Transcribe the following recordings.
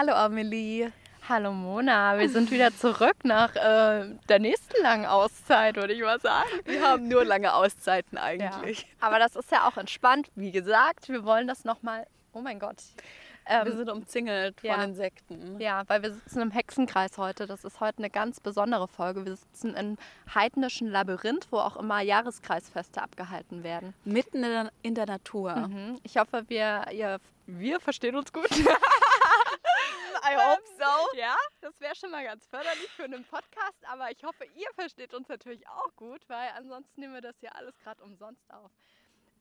Hallo Amelie. Hallo Mona, wir sind wieder zurück nach äh, der nächsten langen Auszeit, würde ich mal sagen. Wir haben nur lange Auszeiten eigentlich. Ja. Aber das ist ja auch entspannt. Wie gesagt, wir wollen das nochmal. Oh mein Gott. Ähm, wir sind umzingelt ja. von Insekten. Ja, weil wir sitzen im Hexenkreis heute. Das ist heute eine ganz besondere Folge. Wir sitzen im heidnischen Labyrinth, wo auch immer Jahreskreisfeste abgehalten werden. Mitten in der, in der Natur. Mhm. Ich hoffe, wir, ihr, wir verstehen uns gut. I hope so. Ja, das wäre schon mal ganz förderlich für einen Podcast, aber ich hoffe, ihr versteht uns natürlich auch gut, weil ansonsten nehmen wir das hier alles gerade umsonst auf.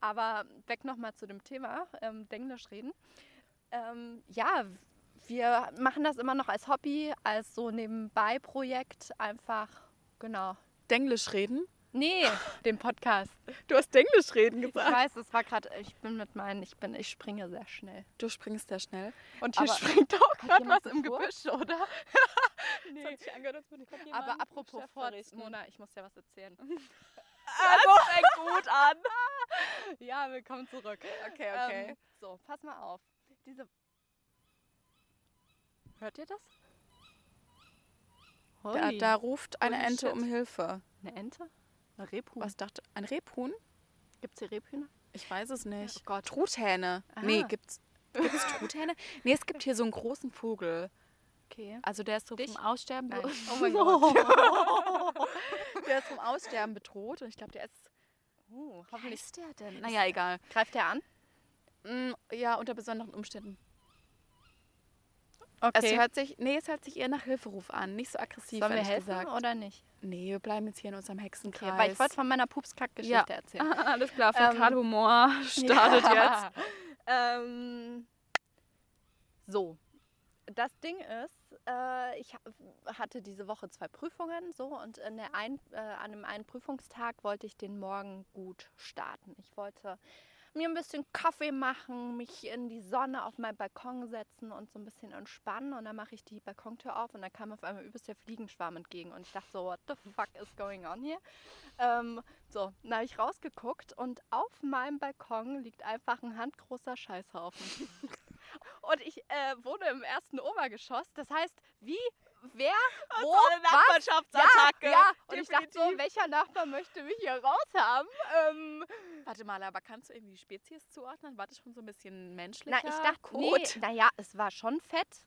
Aber weg nochmal zu dem Thema, ähm, Englisch reden. Ähm, ja, wir machen das immer noch als Hobby, als so Nebenbei-Projekt einfach, genau. Denglisch reden? Nee, den Podcast. Du hast Englisch reden gesagt. Ich weiß, es war gerade, ich bin mit meinen, ich bin, ich springe sehr schnell. Du springst sehr schnell. Und hier Aber springt auch gerade was im bevor? Gebüsch, oder? nee. Das hat sich angehört, als würde ich Aber apropos Furz, Mona, ich muss dir was erzählen. Also fängt gut an. ja, willkommen zurück. Okay, okay. Ähm, so, pass mal auf. Diese. Hört ihr das? Da, da ruft eine Holy Ente shit. um Hilfe. Eine Ente? Ein Rebhuhn? Was dachte ein Rebhuhn? Gibt's hier Rebhühner? Ich weiß es nicht. Oh Gott. Truthähne. Aha. Nee, gibt's gibt's Truthähne? Nee, es gibt hier so einen großen Vogel. Okay. Also der ist so Dich? vom Aussterben Nein. be- Oh mein Gott. der ist vom Aussterben bedroht und ich glaube, der ist Oh, Wie hoffentlich. ist der denn? Naja, egal. Greift der an? Mm, Ja, unter besonderen Umständen. Okay. Es hört sich, nee, es hört sich eher nach Hilferuf an, nicht so aggressiv, Sollen wir helfen gesagt. oder nicht? Nee, wir bleiben jetzt hier in unserem Okay, Hexenkreis. weil ich wollte von meiner Pupskack-Geschichte erzählen. Alles klar, Ähm, Fäkalhumor startet Ja. jetzt. Ähm, so, das Ding ist, äh, ich ha- hatte diese Woche zwei Prüfungen so und ein, äh, an dem einen Prüfungstag wollte ich den Morgen gut starten. Ich wollte mir ein bisschen Kaffee machen, mich in die Sonne auf meinen Balkon setzen und so ein bisschen entspannen. Und dann mache ich die Balkontür auf und da kam auf einmal übelst der Fliegenschwarm entgegen. Und ich dachte so, what the fuck is going on here? Ähm, so, dann habe ich rausgeguckt und auf meinem Balkon liegt einfach ein handgroßer Scheißhaufen. und ich äh, wohne im ersten Obergeschoss. Das heißt, wie, wer, wo, eine? Nachbarschaftsattacke. Ja, ja. Und ich dachte so, welcher Nachbar möchte mich hier raushaben? Ähm, Warte mal, aber kannst du irgendwie die Spezies zuordnen? War das schon so ein bisschen menschlicher na, ich dachte, nee, Kot? naja, es war schon fett.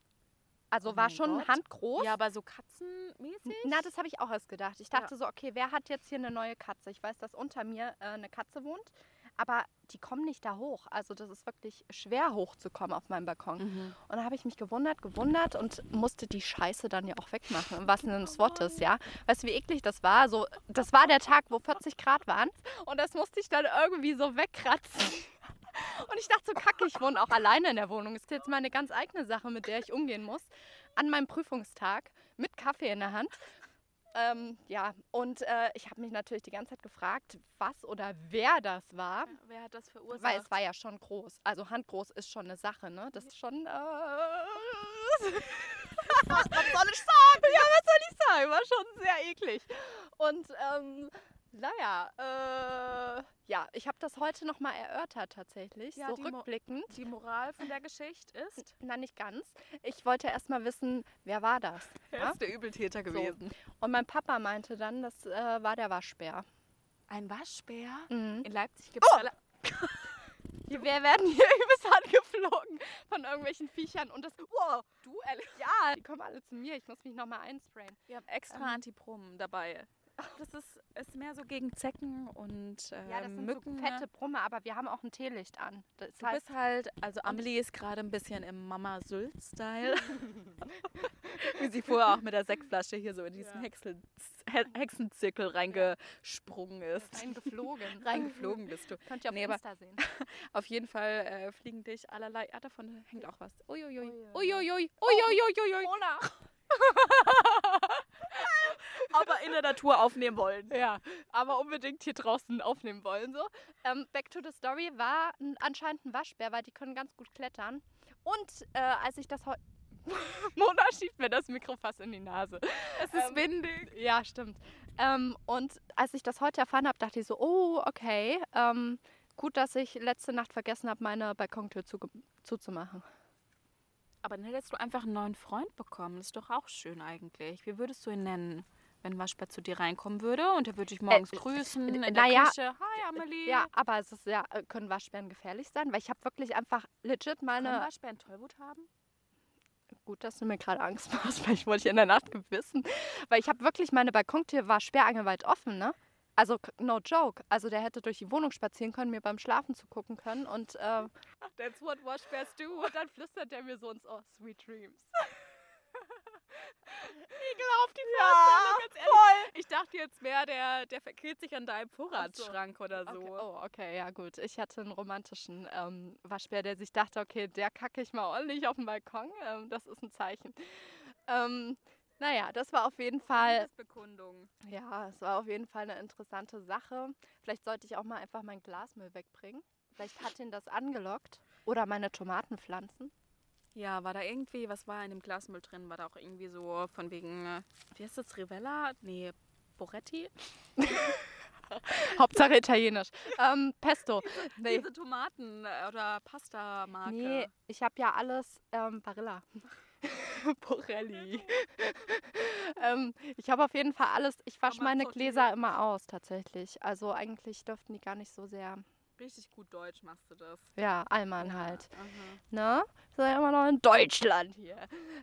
Also Oh war schon Gott. handgroß. Ja, aber so katzenmäßig? Na, das habe ich auch erst gedacht. Ich Ja. dachte so, okay, wer hat jetzt hier eine neue Katze? Ich weiß, dass unter mir äh, eine Katze wohnt, aber die kommen nicht da hoch. Also das ist wirklich schwer hochzukommen auf meinem Balkon. Mhm. Und da habe ich mich gewundert, gewundert und musste die Scheiße dann ja auch wegmachen, im wahrsten Sinne des Wortes, ja. Weißt du, wie eklig das war? So, das war der Tag, wo 40 Grad waren und das musste ich dann irgendwie so wegkratzen. Und ich dachte so, kacke, ich wohne auch alleine in der Wohnung. Ist jetzt meine ganz eigene Sache, mit der ich umgehen muss. An meinem Prüfungstag mit Kaffee in der Hand. Ähm, ja, und äh, ich habe mich natürlich die ganze Zeit gefragt, was oder wer das war. Wer hat das verursacht? Weil es war ja schon groß. Also handgroß ist schon eine Sache, ne? Das ist schon. Äh, was, soll ich sagen? Ja, was soll ich sagen? War schon sehr eklig. Und ähm, naja, äh, ja, ich habe das heute nochmal erörtert tatsächlich. Ja, so die Mo- rückblickend. Die Moral von der Geschichte ist, Na, nicht ganz. Ich wollte erst mal wissen, wer war das? er ist der Übeltäter gewesen. Und mein Papa meinte dann, das äh, war der Waschbär. Ein Waschbär? Mhm. In Leipzig gibt es Oh! alle... Wir werden hier übelst angeflogen von irgendwelchen Viechern und das. Wow, Du, ehrlich? ja, die kommen alle zu mir. Ich muss mich nochmal einsprayen. Wir haben extra Ähm. Antibrum dabei. Das ist, ist mehr so gegen Zecken und ähm, Ja, das sind Mücken. so fette Brumme, aber wir haben auch ein Teelicht an. Das Du heißt, bist halt, also Amelie ist gerade ein bisschen im Mama Sylt-Style. Wie sie vorher auch mit der Sektflasche hier so in diesen Ja. Hexen, He Hexenzirkel reingesprungen ist. reingeflogen. Reingeflogen bist du. Könnt ihr auf Nee, aber- Insta sehen. Auf jeden Fall äh, fliegen dich allerlei. Ah, davon hängt auch was. Uiuiui. Uiuiui. Uiuiui. Uiuiui. Mona! Aber in der Natur aufnehmen wollen. Ja, aber unbedingt hier draußen aufnehmen wollen. So. Ähm, Back to the Story war ein, anscheinend ein Waschbär, weil die können ganz gut klettern. Und äh, als ich das heute. Mona schiebt mir das Mikro fast in die Nase. Es ist Ähm, windig. Ja, stimmt. Ähm, und als ich das heute erfahren habe, dachte ich so, oh, okay. Ähm, gut, dass ich letzte Nacht vergessen habe, meine Balkontür zu, zuzumachen. Aber dann hättest du einfach einen neuen Freund bekommen. Das ist doch auch schön eigentlich. Wie würdest du ihn nennen? Wenn Waschbär zu dir reinkommen würde und er würde dich morgens Äh, grüßen äh, in der ja, Küche. Hi Amelie. Ja, aber es ist ja, äh, können Waschbären gefährlich sein? Weil ich habe wirklich einfach legit Können meine. Waschbären Tollwut haben? Gut, dass du mir gerade Angst machst, wollte ich in der Nacht wissen. Weil ich habe wirklich, meine Balkontür war sperrangelweit offen, ne? Also, no joke. Also, der hätte durch die Wohnung spazieren können, mir beim Schlafen zugucken können und, äh, That's what Waschbärs do. und dann flüstert der mir so ins Ohr, Sweet Dreams. Ekelhaft, die Ja, ganz ehrlich. Ich dachte jetzt mehr, der, der verkehrt sich an deinem Vorratsschrank oder so. Okay. Oh, okay, ja gut. Ich hatte einen romantischen ähm, Waschbär, der sich dachte, okay, der kacke ich mal ordentlich auf den Balkon. Ähm, das ist ein Zeichen. Ähm, naja, das war auf jeden Fall, Bekundung. ja, es war auf jeden Fall eine interessante Sache. Vielleicht sollte ich auch mal einfach mein Glasmüll wegbringen. Vielleicht hat ihn das angelockt. Oder meine Tomatenpflanzen. Ja, war da irgendwie, was war in dem Glasmüll drin? War da auch irgendwie so von wegen, äh, wie heißt das, Rivella? Nee, Boretti? Hauptsache italienisch. Ähm, Pesto. Nee, Diese Tomaten- äh, oder Pasta-Marke. nee ich habe ja alles ähm, Barilla. Borelli. ähm, ich habe auf jeden Fall alles. Ich wasche meine. Gläser immer aus, tatsächlich. Also eigentlich dürften die gar nicht so sehr. Richtig gut deutsch machst du das. Ja, Allmann halt. Aha. Ne? Sind ja immer noch in Deutschland hier.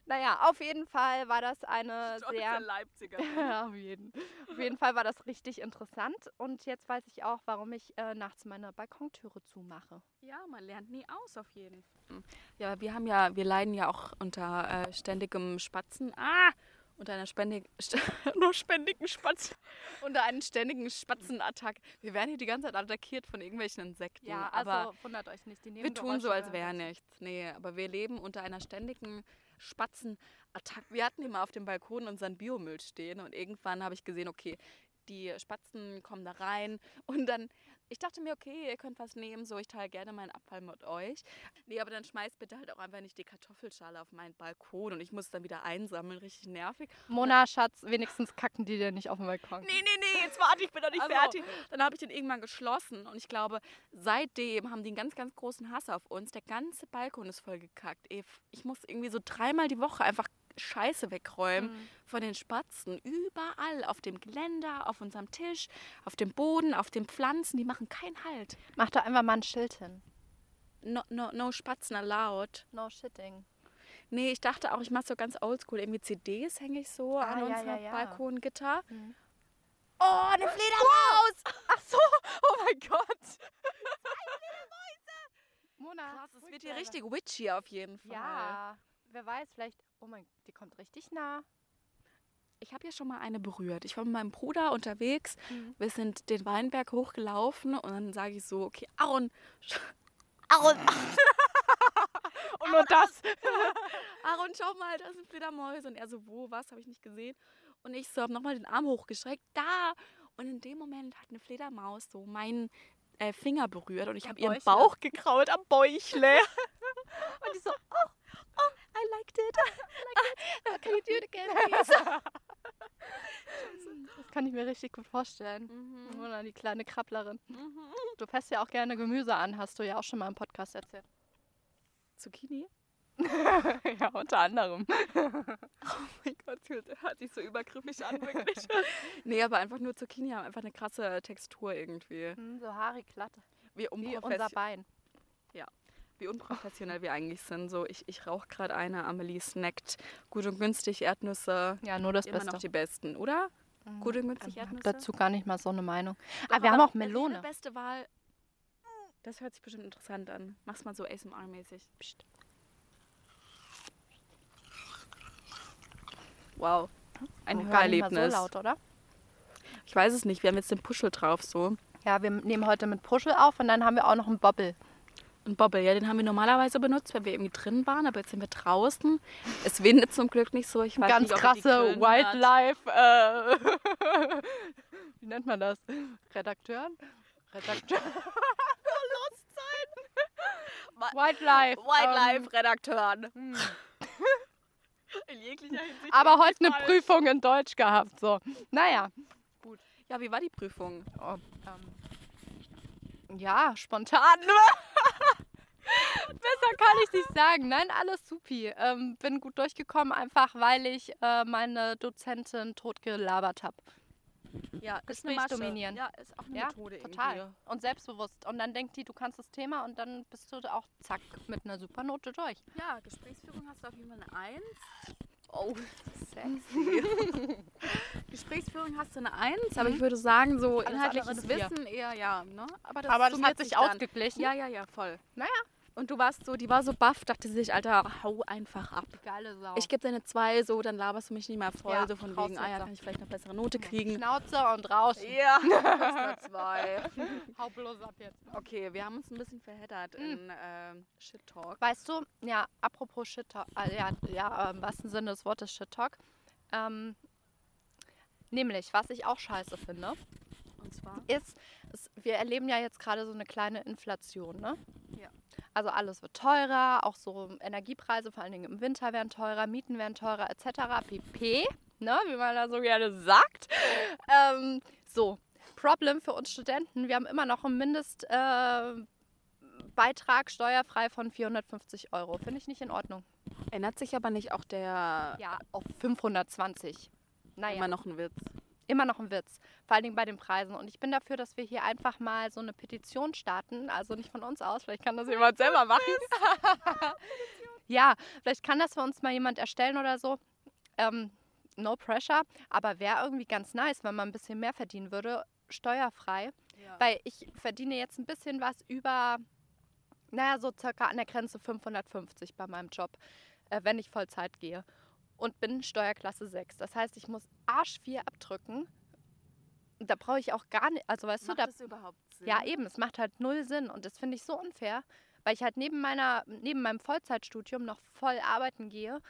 Naja, auf jeden Fall war das eine Stolze sehr. Leipziger. Ja, auf jeden. Auf jeden Fall war das richtig interessant. Und jetzt weiß ich auch, warum ich äh, nachts meine Balkontüre zumache. Ja, man lernt nie aus auf jeden Fall. Ja, wir haben ja, wir leiden ja auch unter äh, ständigem Spatzen. Ah! Unter einer spendig, nur spendigen Spatz. Unter einem ständigen Spatzenattack. Wir werden hier die ganze Zeit attackiert von irgendwelchen Insekten. Ja, also aber wundert euch nicht. Die wir tun so, als wäre nichts. Nee, aber wir leben unter einer ständigen Spatzenattack. Wir hatten immer auf dem Balkon unseren Biomüll stehen und irgendwann habe ich gesehen, okay, die Spatzen kommen da rein und dann, ich dachte mir, okay, ihr könnt was nehmen, so ich teile gerne meinen Abfall mit euch. Nee, aber dann schmeißt bitte halt auch einfach nicht die Kartoffelschale auf meinen Balkon und ich muss es dann wieder einsammeln, richtig nervig. Mona, Schatz, wenigstens kacken die dir nicht auf den Balkon. Nee, nee, nee, jetzt warte, ich bin noch nicht Also. fertig. Dann habe ich den irgendwann geschlossen und ich glaube, seitdem haben die einen ganz, ganz großen Hass auf uns. Der ganze Balkon ist voll gekackt. Ich muss irgendwie so dreimal die Woche einfach Scheiße wegräumen Mhm. von den Spatzen. Überall, auf dem Geländer, auf unserem Tisch, auf dem Boden, auf den Pflanzen. Die machen keinen Halt. Mach doch einfach mal ein Schild hin. No, no, no Spatzen allowed. No shitting. Nee, ich dachte auch, ich mache so ganz oldschool. Irgendwie CDs hänge ich so Ah, an ja, unserem ja. Balkongitter. Mhm. Oh, eine Fledermaus! Ach so, oh mein Gott. Mona. Krass, es wird hier richtig witchy auf jeden Fall. Ja, wer weiß, vielleicht. Oh mein die kommt richtig nah. Ich habe ja schon mal eine berührt. Ich war mit meinem Bruder unterwegs. Mhm. Wir sind den Weinberg hochgelaufen und dann sage ich so, okay, Aaron, Aaron, Und nur das. Aaron, schau mal, da sind Fledermäuse. Und er so, wo, was, habe ich nicht gesehen. Und ich so, habe nochmal den Arm hochgestreckt, da. Und in dem Moment hat eine Fledermaus so meinen äh, Finger berührt und ich habe ihren. Bauch gekraut am Bäuchle. und die so, oh, I liked it. I liked it. Can you do it again, please? Das kann ich mir richtig gut vorstellen. Mhm. Mona, die kleine Krabblerin. Mhm. Du fässt ja auch gerne Gemüse an, hast du ja auch schon mal im Podcast erzählt. Zucchini? ja, unter anderem. Oh mein Gott, hört sich so übergriffig an, wirklich. nee, aber einfach nur Zucchini haben einfach eine krasse Textur irgendwie. Hm, so haarig glatt. Wie, Wie unser Bein. Wie unprofessionell wir eigentlich sind. So, ich, ich rauche gerade eine, Amelie snackt gut und günstig Erdnüsse. Ja, nur das Immer Beste. noch die besten, oder? Mhm. Gut und günstig Ich Erdnüsse. dazu gar nicht mal so eine Meinung. Doch, ah, wir haben auch Melone. Die beste Wahl. Das hört sich bestimmt interessant an. Mach's mal so ASMR-mäßig. Wow. Ein Oh, Hörerlebnis. so laut, oder? Ich weiß es nicht. Wir haben jetzt den Puschel drauf so. Ja, wir nehmen heute mit Puschel auf und dann haben wir auch noch einen Bobble. Ein Bobble, ja, den haben wir normalerweise benutzt, wenn wir irgendwie drin waren, aber jetzt sind wir draußen. Es windet zum Glück nicht so. Ich weiß Ganz nicht, krasse. Wildlife. Äh, wie nennt man das? Redakteuren? Redakteur. Wildlife. Wildlife-Redakteuren. Ähm, hm. In jeglicher Hinsicht. Aber heute eine falsch. Prüfung in Deutsch gehabt. So. Naja. Ja, wie war die Prüfung? Oh, ähm, ja, spontan. Besser kann ich nicht sagen. Nein, alles supi. Ähm, bin gut durchgekommen, einfach weil ich äh, meine Dozentin totgelabert habe. Ja, ist eine Masche. dominieren. Ja, ist auch eine Ja, Methode total. irgendwie. Und selbstbewusst. Und dann denkt die, du kannst das Thema und dann bist du auch zack mit einer super Note durch. Ja, Gesprächsführung hast du auf jeden Fall eine Eins. Oh, Sexy. Gesprächsführung hast du eine Eins, aber ich würde sagen, so Alles inhaltliches andere. Wissen eher ja. Ne? Aber das, Aber das hat sich dann. ausgeglichen. Ja, ja, ja, voll. Naja. Und du warst so, die war so baff, dachte sie sich, Alter, hau einfach ab. Geile Sau. Ich gebe dir eine 2, so, dann laberst du mich nicht mehr voll, Ja, so von wegen, ah ja, kann ich vielleicht eine bessere Note kriegen. Schnauze und raus. Ja, eine 2. Hau bloß ab jetzt. Okay, wir haben uns ein bisschen verheddert in ähm, Shit Talk. Weißt du, ja, apropos Shit Talk, äh, ja, ja, äh, im wahrsten Sinne des Wortes Shit Talk. Ähm, nämlich, was ich auch scheiße finde, Und zwar? ist, es, wir erleben ja jetzt gerade so eine kleine Inflation, ne? Ja. Also alles wird teurer, auch so Energiepreise, vor allen Dingen im Winter werden teurer, Mieten werden teurer, etc. pp. Ne, wie man da so gerne sagt. Ähm, so, Problem für uns Studenten, wir haben immer noch einen Mindestbeitrag äh, steuerfrei von 450 Euro. Finde ich nicht in Ordnung. Ändert sich aber nicht auch der Ja, auf 520. Naja, immer noch ein Witz. Immer noch ein Witz. Vor allen Dingen bei den Preisen. Und ich bin dafür, dass wir hier einfach mal so eine Petition starten. Also nicht von uns aus, vielleicht kann das jemand selber machen. ja, vielleicht kann das für uns mal jemand erstellen oder so. Ähm, no pressure. Aber wäre irgendwie ganz nice, wenn man ein bisschen mehr verdienen würde, steuerfrei. Ja. Weil ich verdiene jetzt ein bisschen was über, naja, so circa an der Grenze 550 bei meinem Job, äh, wenn ich Vollzeit gehe. Und bin Steuerklasse 6. Das heißt, ich muss Arsch 4 abdrücken. Da brauche ich auch gar nicht, also weißt Macht du, da, das überhaupt Sinn? ja eben, es macht halt null Sinn. Und das finde ich so unfair, weil ich halt neben, meiner, neben meinem Vollzeitstudium noch voll arbeiten gehe.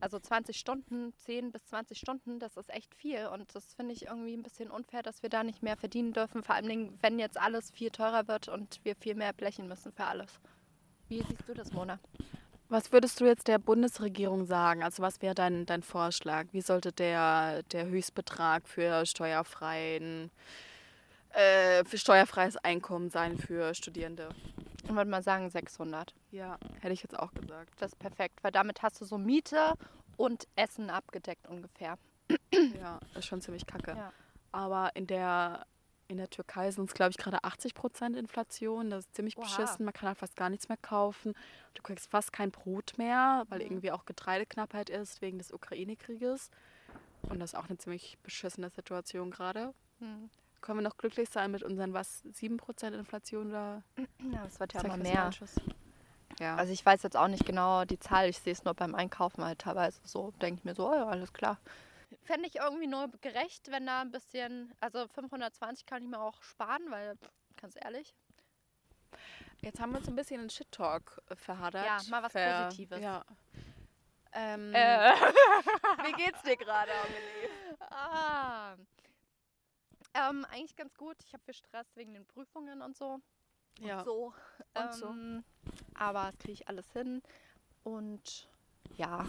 Also 20 Stunden, 10 bis 20 Stunden, das ist echt viel. Und das finde ich irgendwie ein bisschen unfair, dass wir da nicht mehr verdienen dürfen. Vor allem, wenn jetzt alles viel teurer wird und wir viel mehr blechen müssen für alles. Wie siehst du das, Mona? Was würdest du jetzt der Bundesregierung sagen? Also was wäre dein, dein Vorschlag? Wie sollte der, der Höchstbetrag für steuerfreien äh, für steuerfreies Einkommen sein für Studierende? Ich würde mal sagen 600. Ja, hätte ich jetzt auch gesagt. Das ist perfekt, weil damit hast du so Miete und Essen abgedeckt ungefähr. Ja, ist schon ziemlich kacke. Ja. Aber in der, in der Türkei sind es, glaube ich, gerade 80 Prozent Inflation. Das ist ziemlich Oha. beschissen. Man kann halt fast gar nichts mehr kaufen. Du kriegst fast kein Brot mehr, weil Mhm. irgendwie auch Getreideknappheit ist wegen des Ukraine-Krieges. Und das ist auch eine ziemlich beschissene Situation gerade. Hm. Können wir noch glücklich sein mit unseren, was, 7% Inflation oder? Ja, das wird ja immer mehr. Ja. Also ich weiß jetzt auch nicht genau die Zahl, ich sehe es nur beim Einkaufen halt teilweise so, denke ich mir so, oh ja, alles klar. Fände ich irgendwie nur gerecht, wenn da ein bisschen, also 520 kann ich mir auch sparen, weil, ganz ehrlich, Jetzt haben wir uns ein bisschen in Shit-Talk äh, verhaddert. Ja, mal was Positives. Ja. Ähm, äh, Wie geht's dir gerade, Amelie? ah, ähm, eigentlich ganz gut. Ich habe viel Stress wegen den Prüfungen und so. Ja. Und so. Und so. Ähm, Aber das kriege ich alles hin. Und ja,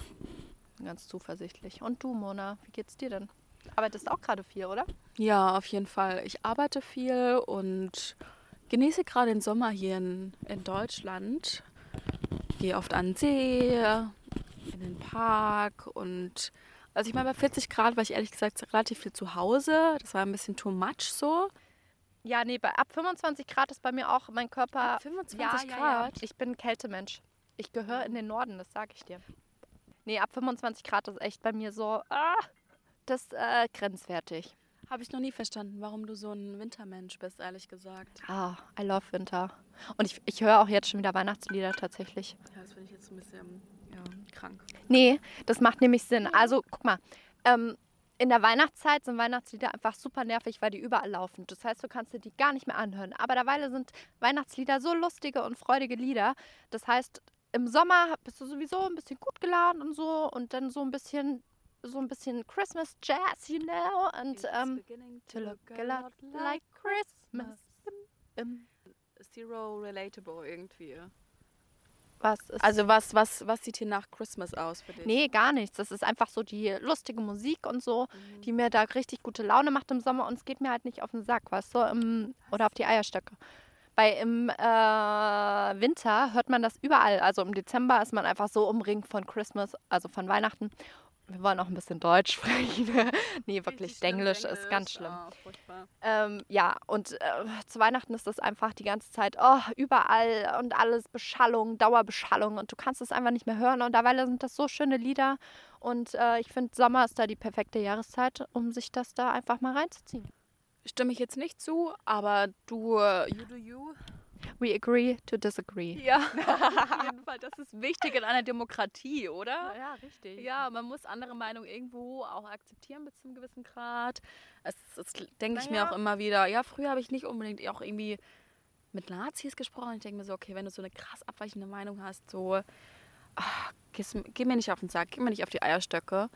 ganz zuversichtlich. Und du, Mona, wie geht's dir denn? Arbeitest auch gerade viel, oder? Ja, auf jeden Fall. Ich arbeite viel und genieße gerade den Sommer hier in, in Deutschland. Gehe oft an den See, in den Park und also ich meine, bei 40 Grad war ich ehrlich gesagt relativ viel zu Hause. Das war ein bisschen too much so. Ja, nee, bei ab 25 Grad ist bei mir auch mein Körper. 25 ja, ja, ja. Grad? Ich bin ein Kältemensch. Ich gehöre in den Norden, das sage ich dir. Nee, ab 25 Grad ist echt bei mir so, ah, das ist äh, grenzwertig. Habe ich noch nie verstanden, warum du so ein Wintermensch bist, ehrlich gesagt. Ah, I love Winter. Und ich, ich höre auch jetzt schon wieder Weihnachtslieder tatsächlich. Ja, das finde ich jetzt ein bisschen ja, krank. Nee, das macht nämlich Sinn. Also, guck mal, ähm, in der Weihnachtszeit sind Weihnachtslieder einfach super nervig, weil die überall laufen. Das heißt, du kannst dir die gar nicht mehr anhören. Aber derweil sind Weihnachtslieder so lustige und freudige Lieder. Das heißt, im Sommer bist du sowieso ein bisschen gut geladen und so und dann so ein bisschen so ein bisschen Christmas Jazz, you know, und ähm, to look a lot like Christmas. Zero relatable irgendwie. was ist Also was, was, was sieht hier nach Christmas aus für dich? Nee, gar nichts. Das ist einfach so die lustige Musik und so, Mhm. die mir da richtig gute Laune macht im Sommer und es geht mir halt nicht auf den Sack, weißt du? Im, oder auf die Eierstöcke. Weil im äh, Winter hört man das überall. Also im Dezember ist man einfach so umringt von Christmas, also von Weihnachten. Wir wollen auch ein bisschen Deutsch sprechen. nee, wirklich, Denglisch ist ganz schlimm. Oh, Ähm, ja, und äh, zu Weihnachten ist das einfach die ganze Zeit, oh, überall und alles Beschallung, Dauerbeschallung und du kannst es einfach nicht mehr hören. Und dabei sind das so schöne Lieder. Und äh, ich finde, Sommer ist da die perfekte Jahreszeit, um sich das da einfach mal reinzuziehen. Stimme ich jetzt nicht zu, aber du, äh, you do you. We agree to disagree. Ja, auf jeden Fall. Das ist wichtig in einer Demokratie, oder? ja richtig. Ja, man muss andere Meinungen irgendwo auch akzeptieren bis zu einem gewissen Grad. Es, es denke ich mir Naja. auch immer wieder. Ja, früher habe ich nicht unbedingt auch irgendwie mit Nazis gesprochen. Ich denke mir so, okay, wenn du so eine krass abweichende Meinung hast, so, ach, geh mir nicht auf den Sack, geh mir nicht auf die Eierstöcke.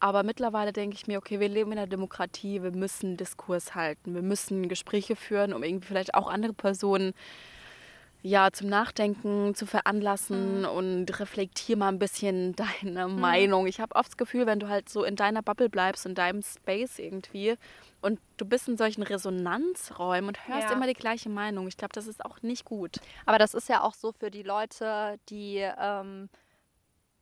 Aber mittlerweile denke ich mir, okay, wir leben in einer Demokratie, wir müssen Diskurs halten, wir müssen Gespräche führen, um irgendwie vielleicht auch andere Personen ja, zum Nachdenken zu veranlassen und reflektier mal ein bisschen deine Meinung. Ich habe oft das Gefühl, wenn du halt so in deiner Bubble bleibst, in deinem Space irgendwie und du bist in solchen Resonanzräumen und hörst Ja. immer die gleiche Meinung. Ich glaube, das ist auch nicht gut. Aber das ist ja auch so für die Leute, die ähm,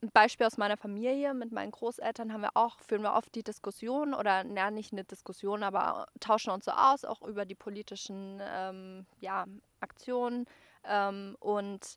ein Beispiel aus meiner Familie mit meinen Großeltern haben wir auch, führen wir oft die Diskussion oder na, nicht eine Diskussion, aber tauschen uns so aus, auch über die politischen ähm, ja, Aktionen. Ähm, und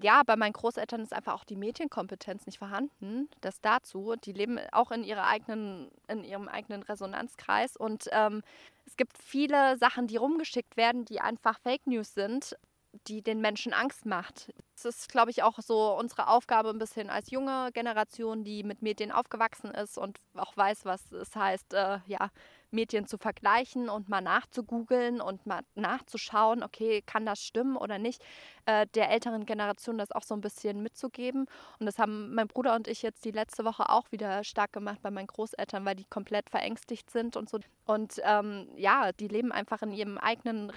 ja, bei meinen Großeltern ist einfach auch die Medienkompetenz nicht vorhanden. Das dazu. Die leben auch in ihrer eigenen, in ihrem eigenen Resonanzkreis. Und ähm, es gibt viele Sachen, die rumgeschickt werden, die einfach Fake News sind, die den Menschen Angst macht. Es ist, glaube ich, auch so unsere Aufgabe ein bisschen als junge Generation, die mit Medien aufgewachsen ist und auch weiß, was es heißt, äh, ja, Medien zu vergleichen und mal nachzugoogeln und mal nachzuschauen, okay, kann das stimmen oder nicht, äh, der älteren Generation das auch so ein bisschen mitzugeben. Und das haben mein Bruder und ich jetzt die letzte Woche auch wieder stark gemacht bei meinen Großeltern, weil die komplett verängstigt sind und so. Und ähm, ja, die leben einfach in ihrem eigenen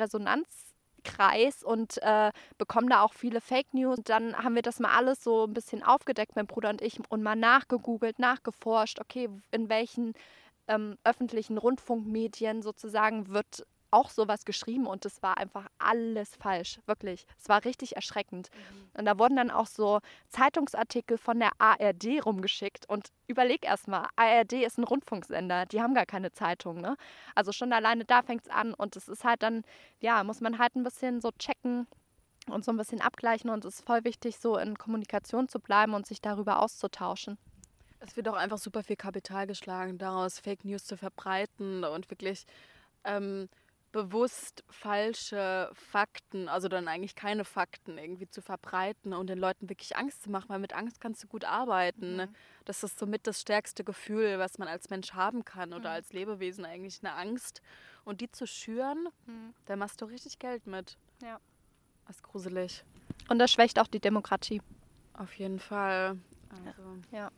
Resonanzkreis und äh, bekommen da auch viele Fake News. Und dann haben wir das mal alles so ein bisschen aufgedeckt, mein Bruder und ich, und mal nachgegoogelt, nachgeforscht, okay, in welchen ähm, öffentlichen Rundfunkmedien sozusagen wird auch sowas geschrieben und es war einfach alles falsch, wirklich. Es war richtig erschreckend. Und da wurden dann auch so Zeitungsartikel von der ARD rumgeschickt und überleg erst mal, ARD ist ein Rundfunksender, die haben gar keine Zeitung, ne? Also schon alleine da fängt es an und es ist halt dann, ja, muss man halt ein bisschen so checken und so ein bisschen abgleichen und es ist voll wichtig, so in Kommunikation zu bleiben und sich darüber auszutauschen. Es wird auch einfach super viel Kapital geschlagen, daraus Fake News zu verbreiten und wirklich ähm, bewusst falsche Fakten, also dann eigentlich keine Fakten irgendwie zu verbreiten und den Leuten wirklich Angst zu machen, weil mit Angst kannst du gut arbeiten. Mhm. Das ist somit das stärkste Gefühl, was man als Mensch haben kann oder Mhm. als Lebewesen eigentlich eine Angst. Und die zu schüren, da machst du richtig Geld mit. Ja. Das ist gruselig. Und das schwächt auch die Demokratie. Auf jeden Fall. Also. Ja.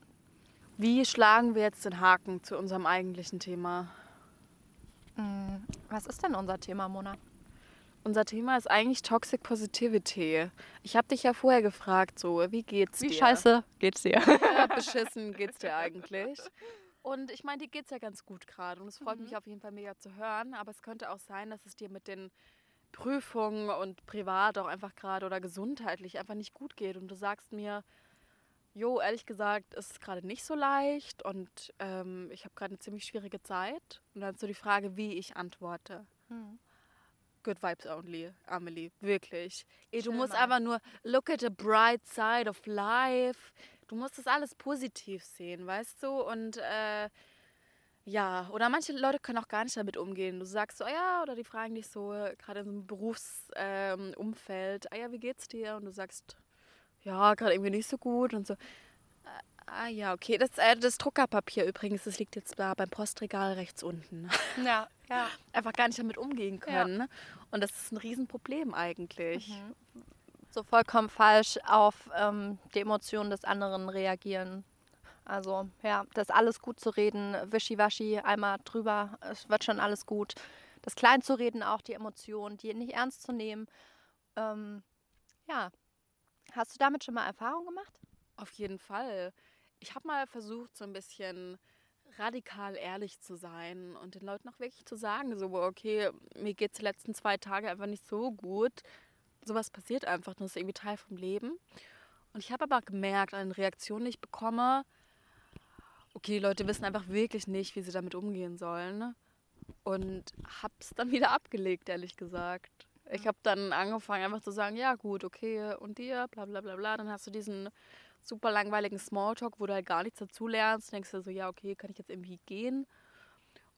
Wie schlagen wir jetzt den Haken zu unserem eigentlichen Thema? Mm, Was ist denn unser Thema, Mona? Unser Thema ist eigentlich Toxic Positivity. Ich habe dich ja vorher gefragt, so, wie geht's Wie dir? scheiße geht's dir? Ja, beschissen geht's dir eigentlich? Und ich meine, dir geht's ja ganz gut gerade und es freut mich auf jeden Fall mega zu hören, aber es könnte auch sein, dass es dir mit den Prüfungen und privat auch einfach gerade oder gesundheitlich einfach nicht gut geht und du sagst mir, jo, ehrlich gesagt, ist es gerade nicht so leicht und ähm, ich habe gerade eine ziemlich schwierige Zeit und dann ist so die Frage, wie ich antworte. Good vibes only, Amelie, wirklich. Ey, du musst einfach nur look at the bright side of life. Du musst das alles positiv sehen, weißt du? Und äh, ja, oder manche Leute können auch gar nicht damit umgehen. Du sagst so, ah ja, oder die fragen dich so, äh, gerade in so einem Berufsumfeld, ähm, ah ja, wie geht's dir? Und du sagst, ja, gerade irgendwie nicht so gut und so. Äh, Ah ja, okay. Das, äh, das Druckerpapier übrigens, das liegt jetzt da beim Postregal rechts unten. Ja, ja. Einfach gar nicht damit umgehen können. ne? Und das ist ein Riesenproblem eigentlich. So vollkommen falsch auf ähm, die Emotionen des anderen reagieren. Also, ja, das alles gut zu reden, wischiwaschi, einmal drüber, es wird schon alles gut. Das klein zu reden, auch die Emotionen, die nicht ernst zu nehmen. Ähm, ja. Hast du damit schon mal Erfahrung gemacht? Auf jeden Fall. Ich habe mal versucht, so ein bisschen radikal ehrlich zu sein und den Leuten auch wirklich zu sagen, so, okay, mir geht es die letzten zwei Tage einfach nicht so gut. Sowas passiert einfach, das ist irgendwie Teil vom Leben. Und ich habe aber gemerkt, an den Reaktionen, die ich bekomme, okay, die Leute wissen einfach wirklich nicht, wie sie damit umgehen sollen. Und habe es dann wieder abgelegt, ehrlich gesagt. Ich habe dann angefangen, einfach zu sagen, ja gut, okay, und dir, bla bla bla bla. Dann hast du diesen super langweiligen Smalltalk, wo du halt gar nichts dazu lernst. Denkst du so, ja, okay, kann ich jetzt irgendwie gehen?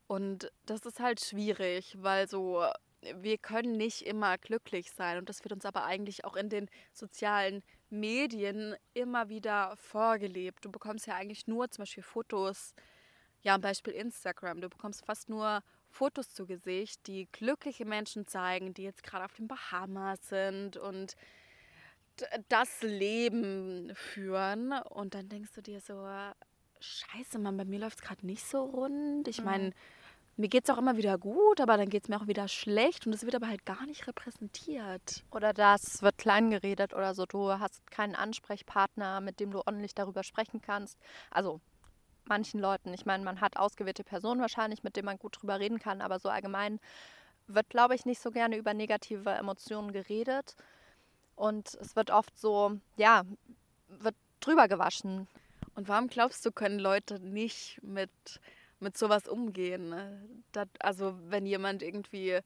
Und das ist halt schwierig, weil so, wir können nicht immer glücklich sein. Und das wird uns aber eigentlich auch in den sozialen Medien immer wieder vorgelebt. Du bekommst ja eigentlich nur zum Beispiel Fotos, ja, am Beispiel Instagram. Du bekommst fast nur Fotos zu Gesicht, die glückliche Menschen zeigen, die jetzt gerade auf den Bahamas sind und das Leben führen. Und dann denkst du dir so, scheiße, Mann, bei mir läuft es gerade nicht so rund. Ich meine, mhm. mir geht es auch immer wieder gut, aber dann geht es mir auch wieder schlecht und es wird aber halt gar nicht repräsentiert. Oder das wird klein geredet oder so. Du hast keinen Ansprechpartner, mit dem du ordentlich darüber sprechen kannst. Also manchen Leuten. Ich meine, man hat ausgewählte Personen wahrscheinlich, mit denen man gut drüber reden kann, aber so allgemein wird, glaube ich, nicht so gerne über negative Emotionen geredet. Und es wird oft so, ja, wird drüber gewaschen. Und warum glaubst du, können Leute nicht mit, mit sowas umgehen? Das, also wenn jemand irgendwie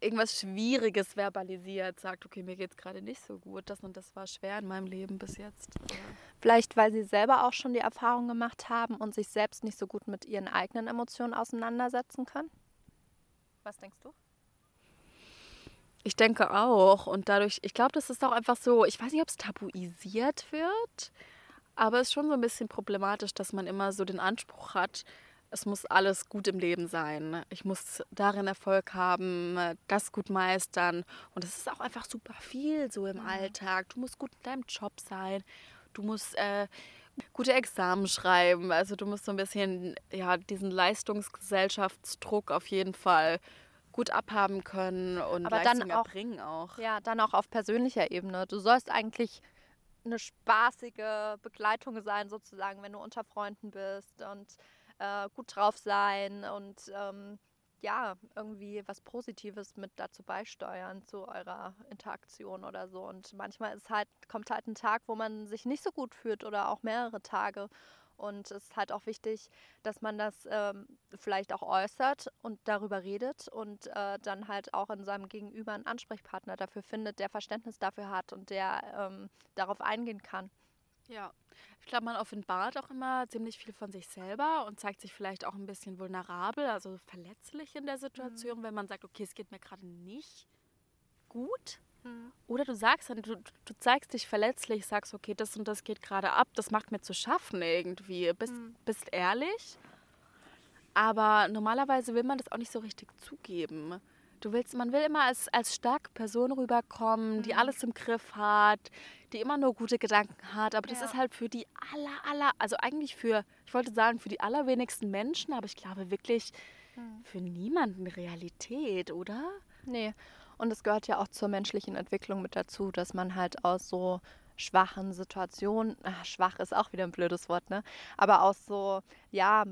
irgendwas Schwieriges verbalisiert, sagt, okay, mir geht es gerade nicht so gut, das und das war schwer in meinem Leben bis jetzt. Vielleicht, weil sie selber auch schon die Erfahrung gemacht haben und sich selbst nicht so gut mit ihren eigenen Emotionen auseinandersetzen können? Was denkst du? Ich denke auch. Und dadurch, ich glaube, das ist auch einfach so, ich weiß nicht, ob es tabuisiert wird, aber es ist schon so ein bisschen problematisch, dass man immer so den Anspruch hat, es muss alles gut im Leben sein. Ich muss darin Erfolg haben, das gut meistern. Und es ist auch einfach super viel so im Alltag. Du musst gut in deinem Job sein. Du musst äh, gute Examen schreiben. Also du musst so ein bisschen ja, diesen Leistungsgesellschaftsdruck auf jeden Fall gut abhaben können und Aber Leistung dann auch, erbringen auch. Ja, dann auch auf persönlicher Ebene. Du sollst eigentlich eine spaßige Begleitung sein, sozusagen, wenn du unter Freunden bist und äh, gut drauf sein und ähm, ja, irgendwie was Positives mit dazu beisteuern zu eurer Interaktion oder so. Und manchmal ist halt, kommt halt ein Tag, wo man sich nicht so gut fühlt oder auch mehrere Tage. Und es ist halt auch wichtig, dass man das ähm, vielleicht auch äußert und darüber redet und äh, dann halt auch in seinem Gegenüber einen Ansprechpartner dafür findet, der Verständnis dafür hat und der ähm, darauf eingehen kann. Ja, ich glaube, man offenbart auch immer ziemlich viel von sich selber und zeigt sich vielleicht auch ein bisschen vulnerabel, also verletzlich in der Situation, mhm. wenn man sagt, okay, es geht mir gerade nicht gut. Mhm. Oder du sagst dann, du, du zeigst dich verletzlich, sagst, okay, das und das geht gerade ab, das macht mir zu schaffen irgendwie. Bist, mhm. bist ehrlich. Aber normalerweise will man das auch nicht so richtig zugeben. Du willst, man will immer als, als starke Person rüberkommen, die mhm. alles im Griff hat, die immer nur gute Gedanken hat. Aber das ja. ist halt für die aller, aller, also eigentlich für, ich wollte sagen, für die allerwenigsten Menschen, aber ich glaube wirklich mhm. für niemanden Realität, oder? Nee. Und es gehört ja auch zur menschlichen Entwicklung mit dazu, dass man halt aus so schwachen Situationen, ach, schwach ist auch wieder ein blödes Wort, ne? Aber aus so, ja,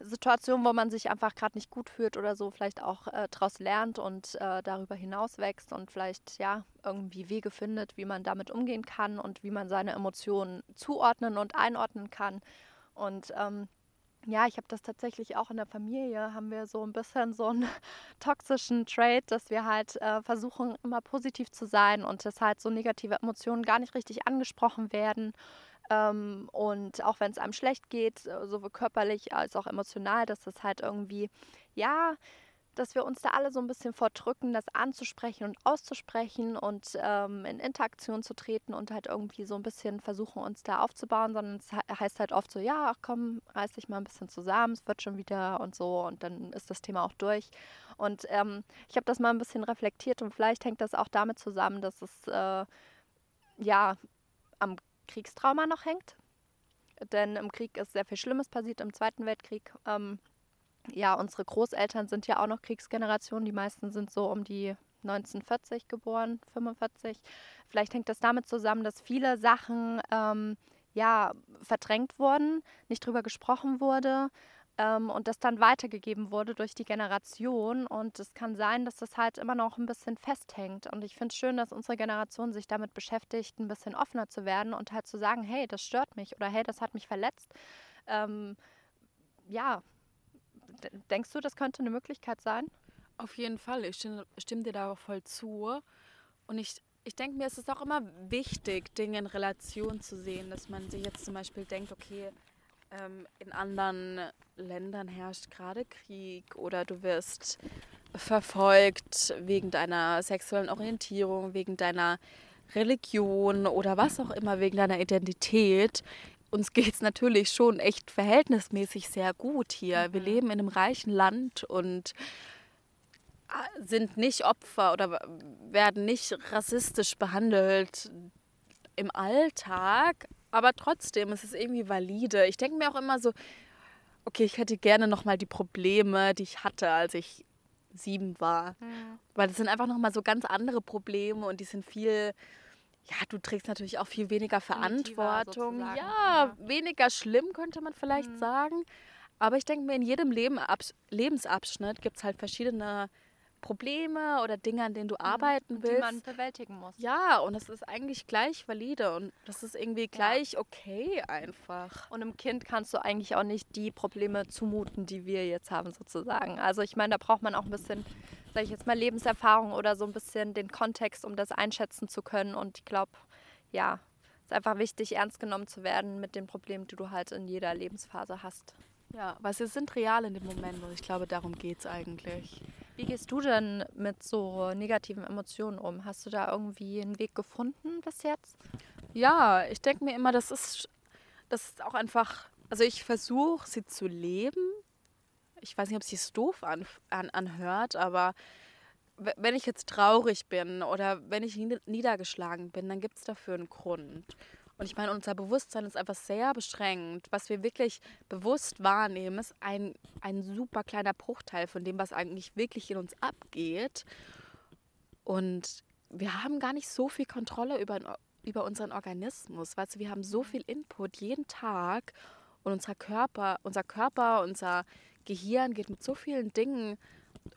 Situationen, wo man sich einfach gerade nicht gut fühlt oder so, vielleicht auch äh, daraus lernt und äh, darüber hinaus wächst und vielleicht ja irgendwie Wege findet, wie man damit umgehen kann und wie man seine Emotionen zuordnen und einordnen kann. Und ähm, ja, ich habe das tatsächlich auch in der Familie, haben wir so ein bisschen so einen toxischen Trait, dass wir halt äh, versuchen, immer positiv zu sein und dass halt so negative Emotionen gar nicht richtig angesprochen werden. Ähm, und auch wenn es einem schlecht geht, sowohl körperlich als auch emotional, dass das halt irgendwie, ja, dass wir uns da alle so ein bisschen vordrücken, das anzusprechen und auszusprechen und ähm, in Interaktion zu treten und halt irgendwie so ein bisschen versuchen, uns da aufzubauen, sondern es heißt halt oft so, ja, ach komm, reiß dich mal ein bisschen zusammen, es wird schon wieder und so und dann ist das Thema auch durch. Und ähm, ich habe das mal ein bisschen reflektiert und vielleicht hängt das auch damit zusammen, dass es äh, ja am Kriegstrauma noch hängt. Denn im Krieg ist sehr viel Schlimmes passiert, im Zweiten Weltkrieg. Ähm, ja, unsere Großeltern sind ja auch noch Kriegsgeneration. Die meisten sind so um die 1940 geboren, 45. Vielleicht hängt das damit zusammen, dass viele Sachen ähm, ja, verdrängt wurden, nicht drüber gesprochen wurde ähm, und das dann weitergegeben wurde durch die Generation. Und es kann sein, dass das halt immer noch ein bisschen festhängt. Und ich finde es schön, dass unsere Generation sich damit beschäftigt, ein bisschen offener zu werden und halt zu sagen, hey, das stört mich oder hey, das hat mich verletzt. Ähm, ja, denkst du, das könnte eine Möglichkeit sein? Auf jeden Fall, ich stimme, stimme dir da auch voll zu. Und ich, ich denke mir, es ist auch immer wichtig, Dinge in Relation zu sehen, dass man sich jetzt zum Beispiel denkt, okay, in anderen Ländern herrscht gerade Krieg oder du wirst verfolgt wegen deiner sexuellen Orientierung, wegen deiner Religion oder was auch immer, wegen deiner Identität. Uns geht es natürlich schon echt verhältnismäßig sehr gut hier. Wir mhm. leben in einem reichen Land und äh, sind nicht Opfer oder werden nicht rassistisch behandelt im Alltag, aber trotzdem ist es irgendwie valide. Ich denke mir auch immer so, okay, ich hätte gerne nochmal die Probleme, die ich hatte, als ich sieben war. Mhm. Weil das sind einfach nochmal so ganz andere Probleme und die sind viel, ja, du trägst natürlich auch viel weniger Verantwortung. Ja, ja, weniger schlimm könnte man vielleicht mhm. sagen. Aber ich denke mir, in jedem Leben, Lebensabschnitt gibt es halt verschiedene Probleme oder Dinge, an denen du mhm. arbeiten willst. Die man bewältigen muss. Ja, und das ist eigentlich gleich valide und das ist irgendwie gleich ja. okay einfach. Und einem Kind kannst du eigentlich auch nicht die Probleme zumuten, die wir jetzt haben sozusagen. Also ich meine, da braucht man auch ein bisschen, sage ich jetzt mal, Lebenserfahrung oder so ein bisschen den Kontext, um das einschätzen zu können. Und ich glaube, ja, es ist einfach wichtig, ernst genommen zu werden mit den Problemen, die du halt in jeder Lebensphase hast. Ja, weil sie sind real in dem Moment und ich glaube, darum geht es eigentlich. Wie gehst du denn mit so negativen Emotionen um? Hast du da irgendwie einen Weg gefunden bis jetzt? Ja, ich denke mir immer, das ist, das ist auch einfach, also ich versuche sie zu leben. Ich weiß nicht, ob es sich doof an, an, anhört, aber wenn ich jetzt traurig bin oder wenn ich niedergeschlagen bin, dann gibt es dafür einen Grund. Und ich meine, unser Bewusstsein ist einfach sehr beschränkt. Was wir wirklich bewusst wahrnehmen, ist ein, ein super kleiner Bruchteil von dem, was eigentlich wirklich in uns abgeht. Und wir haben gar nicht so viel Kontrolle über, über unseren Organismus. Weißt du, wir haben so viel Input jeden Tag und unser Körper, unser Körper, unser Gehirn geht mit so vielen Dingen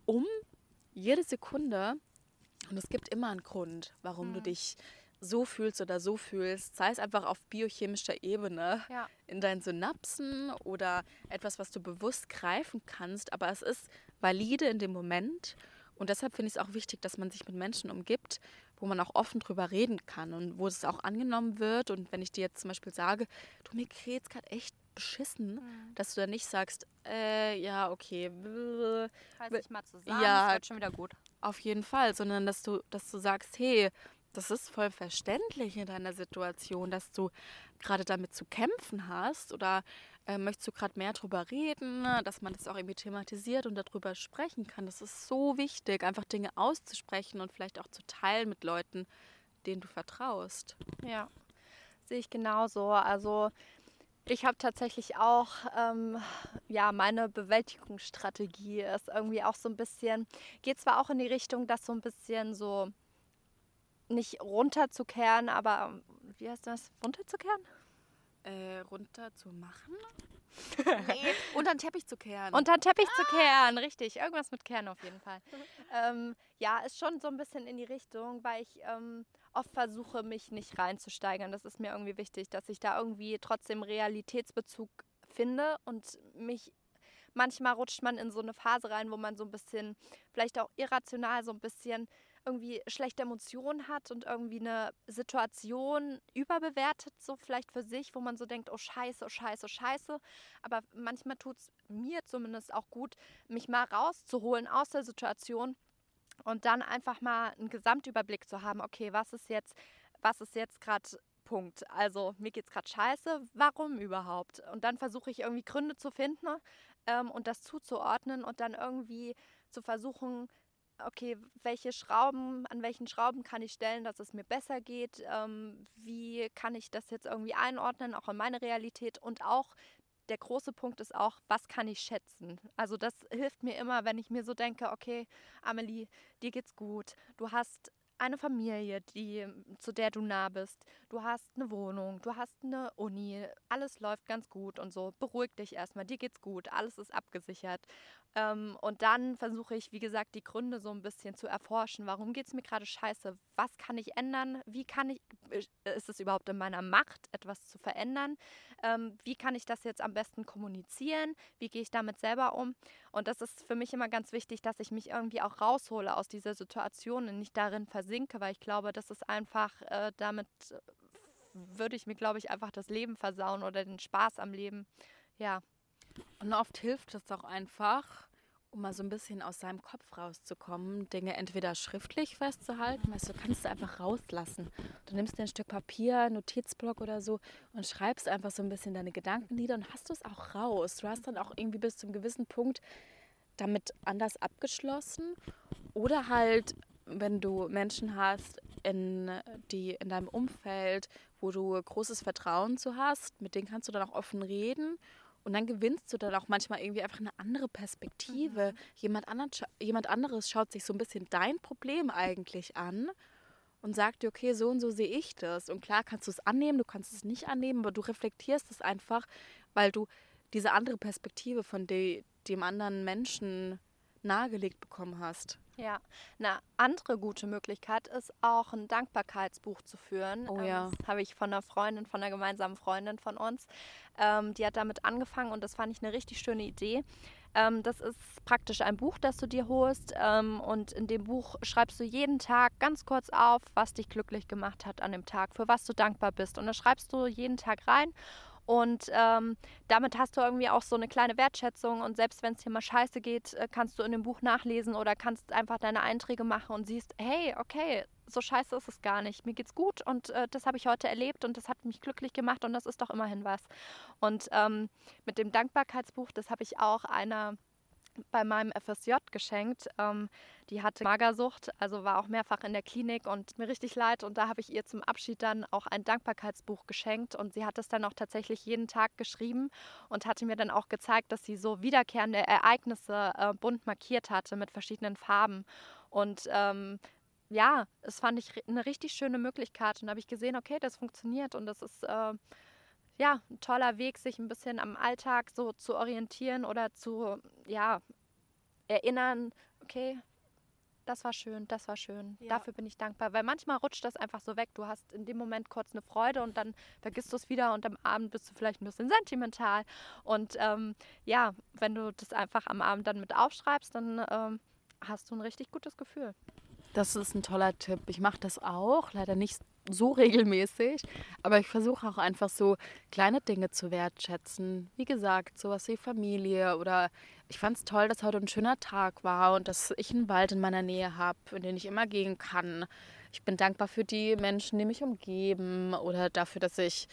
um, jede Sekunde. Und es gibt immer einen Grund, warum mhm. du dich so fühlst oder so fühlst, sei es einfach auf biochemischer Ebene ja. in deinen Synapsen oder etwas, was du bewusst greifen kannst, aber es ist valide in dem Moment und deshalb finde ich es auch wichtig, dass man sich mit Menschen umgibt, wo man auch offen drüber reden kann und wo es auch angenommen wird und wenn ich dir jetzt zum Beispiel sage, du mir geht's gerade echt beschissen, mhm. dass du dann nicht sagst, äh, ja, okay, Weiß ich mal zu sagen, ja, wird schon wieder gut. Auf jeden Fall, sondern dass du, dass du sagst, hey, das ist voll verständlich in deiner Situation, dass du gerade damit zu kämpfen hast oder äh, möchtest du gerade mehr darüber reden, dass man das auch irgendwie thematisiert und darüber sprechen kann. Das ist so wichtig, einfach Dinge auszusprechen und vielleicht auch zu teilen mit Leuten, denen du vertraust. Ja, sehe ich genauso. Also ich habe tatsächlich auch, ähm, ja, meine Bewältigungsstrategie ist irgendwie auch so ein bisschen, geht zwar auch in die Richtung, dass so ein bisschen so nicht runterzukehren, aber ähm, wie heißt das? Runterzukehren? Äh, runter zu machen? nee, unter den Teppich zu kehren. Unter den Teppich ah! zu kehren, richtig. Irgendwas mit Kehren auf jeden Fall. ähm, ja, ist schon so ein bisschen in die Richtung, weil ich ähm, oft versuche, mich nicht reinzusteigern. Das ist mir irgendwie wichtig, dass ich da irgendwie trotzdem Realitätsbezug finde und mich manchmal rutscht man in so eine Phase rein, wo man so ein bisschen, vielleicht auch irrational so ein bisschen irgendwie schlechte Emotionen hat und irgendwie eine Situation überbewertet, so vielleicht für sich, wo man so denkt, oh scheiße, oh scheiße, oh scheiße. Aber manchmal tut es mir zumindest auch gut, mich mal rauszuholen aus der Situation und dann einfach mal einen Gesamtüberblick zu haben, okay, was ist jetzt, was ist jetzt gerade Punkt. Also mir geht es gerade scheiße, warum überhaupt? Und dann versuche ich irgendwie Gründe zu finden ähm, und das zuzuordnen und dann irgendwie zu versuchen, okay, welche Schrauben, an welchen Schrauben kann ich stellen, dass es mir besser geht? Ähm, wie kann ich das jetzt irgendwie einordnen, auch in meine Realität? Und auch der große Punkt ist auch, was kann ich schätzen? Also das hilft mir immer, wenn ich mir so denke, okay, Amelie, dir geht's gut, du hast eine Familie, die, zu der du nah bist. Du hast eine Wohnung, du hast eine Uni, alles läuft ganz gut und so. Beruhig dich erstmal, dir geht's gut, alles ist abgesichert. Ähm, und dann versuche ich, wie gesagt, die Gründe so ein bisschen zu erforschen. Warum geht es mir gerade scheiße? Was kann ich ändern? Wie kann ich, ist es überhaupt in meiner Macht, etwas zu verändern? Ähm, wie kann ich das jetzt am besten kommunizieren? Wie gehe ich damit selber um? Und das ist für mich immer ganz wichtig, dass ich mich irgendwie auch raushole aus dieser Situation und nicht darin versinke, weil ich glaube, das ist einfach, äh, damit äh, würde ich mir, glaube ich, einfach das Leben versauen oder den Spaß am Leben. Ja. Und oft hilft es auch einfach, um mal so ein bisschen aus seinem Kopf rauszukommen, Dinge entweder schriftlich festzuhalten, weißt du, kannst du einfach rauslassen. Du nimmst dir ein Stück Papier, Notizblock oder so und schreibst einfach so ein bisschen deine Gedanken nieder und hast es auch raus. Du hast dann auch irgendwie bis zum gewissen Punkt damit anders abgeschlossen. Oder halt, wenn du Menschen hast, in, die, in deinem Umfeld, wo du großes Vertrauen zu hast, mit denen kannst du dann auch offen reden und dann gewinnst du dann auch manchmal irgendwie einfach eine andere Perspektive. Mhm. Jemand, anderen, jemand anderes schaut sich so ein bisschen dein Problem eigentlich an und sagt dir, okay, so und so sehe ich das. Und klar kannst du es annehmen, du kannst es nicht annehmen, aber du reflektierst es einfach, weil du diese andere Perspektive von de, dem anderen Menschen nahegelegt bekommen hast. Ja, eine andere gute Möglichkeit ist auch ein Dankbarkeitsbuch zu führen. Oh ja. Das habe ich von einer Freundin, von einer gemeinsamen Freundin von uns. Ähm, die hat damit angefangen und das fand ich eine richtig schöne Idee. Ähm, das ist praktisch ein Buch, das du dir holst ähm, und in dem Buch schreibst du jeden Tag ganz kurz auf, was dich glücklich gemacht hat an dem Tag, für was du dankbar bist. Und das schreibst du jeden Tag rein und ähm, damit hast du irgendwie auch so eine kleine Wertschätzung. Und selbst wenn es dir mal scheiße geht, äh, kannst du in dem Buch nachlesen oder kannst einfach deine Einträge machen und siehst, hey, okay, so scheiße ist es gar nicht. Mir geht's gut und äh, das habe ich heute erlebt und das hat mich glücklich gemacht und das ist doch immerhin was. Und ähm, mit dem Dankbarkeitsbuch, das habe ich auch einer bei meinem FSJ geschenkt. Ähm, die hatte Magersucht, also war auch mehrfach in der Klinik und mir richtig leid. Und da habe ich ihr zum Abschied dann auch ein Dankbarkeitsbuch geschenkt. Und sie hat es dann auch tatsächlich jeden Tag geschrieben und hatte mir dann auch gezeigt, dass sie so wiederkehrende Ereignisse äh, bunt markiert hatte mit verschiedenen Farben. Und ähm, ja, es fand ich eine richtig schöne Möglichkeit. Und da habe ich gesehen, okay, das funktioniert und das ist. Äh, ja, ein toller Weg, sich ein bisschen am Alltag so zu orientieren oder zu, ja, erinnern, okay, das war schön, das war schön, ja. dafür bin ich dankbar. Weil manchmal rutscht das einfach so weg. Du hast in dem Moment kurz eine Freude und dann vergisst du es wieder und am Abend bist du vielleicht ein bisschen sentimental. Und ähm, ja, wenn du das einfach am Abend dann mit aufschreibst, dann ähm, hast du ein richtig gutes Gefühl. Das ist ein toller Tipp. Ich mache das auch, leider nicht so regelmäßig, aber ich versuche auch einfach so kleine Dinge zu wertschätzen. Wie gesagt, sowas wie Familie oder ich fand es toll, dass heute ein schöner Tag war und dass ich einen Wald in meiner Nähe habe, in den ich immer gehen kann. Ich bin dankbar für die Menschen, die mich umgeben oder dafür, dass ich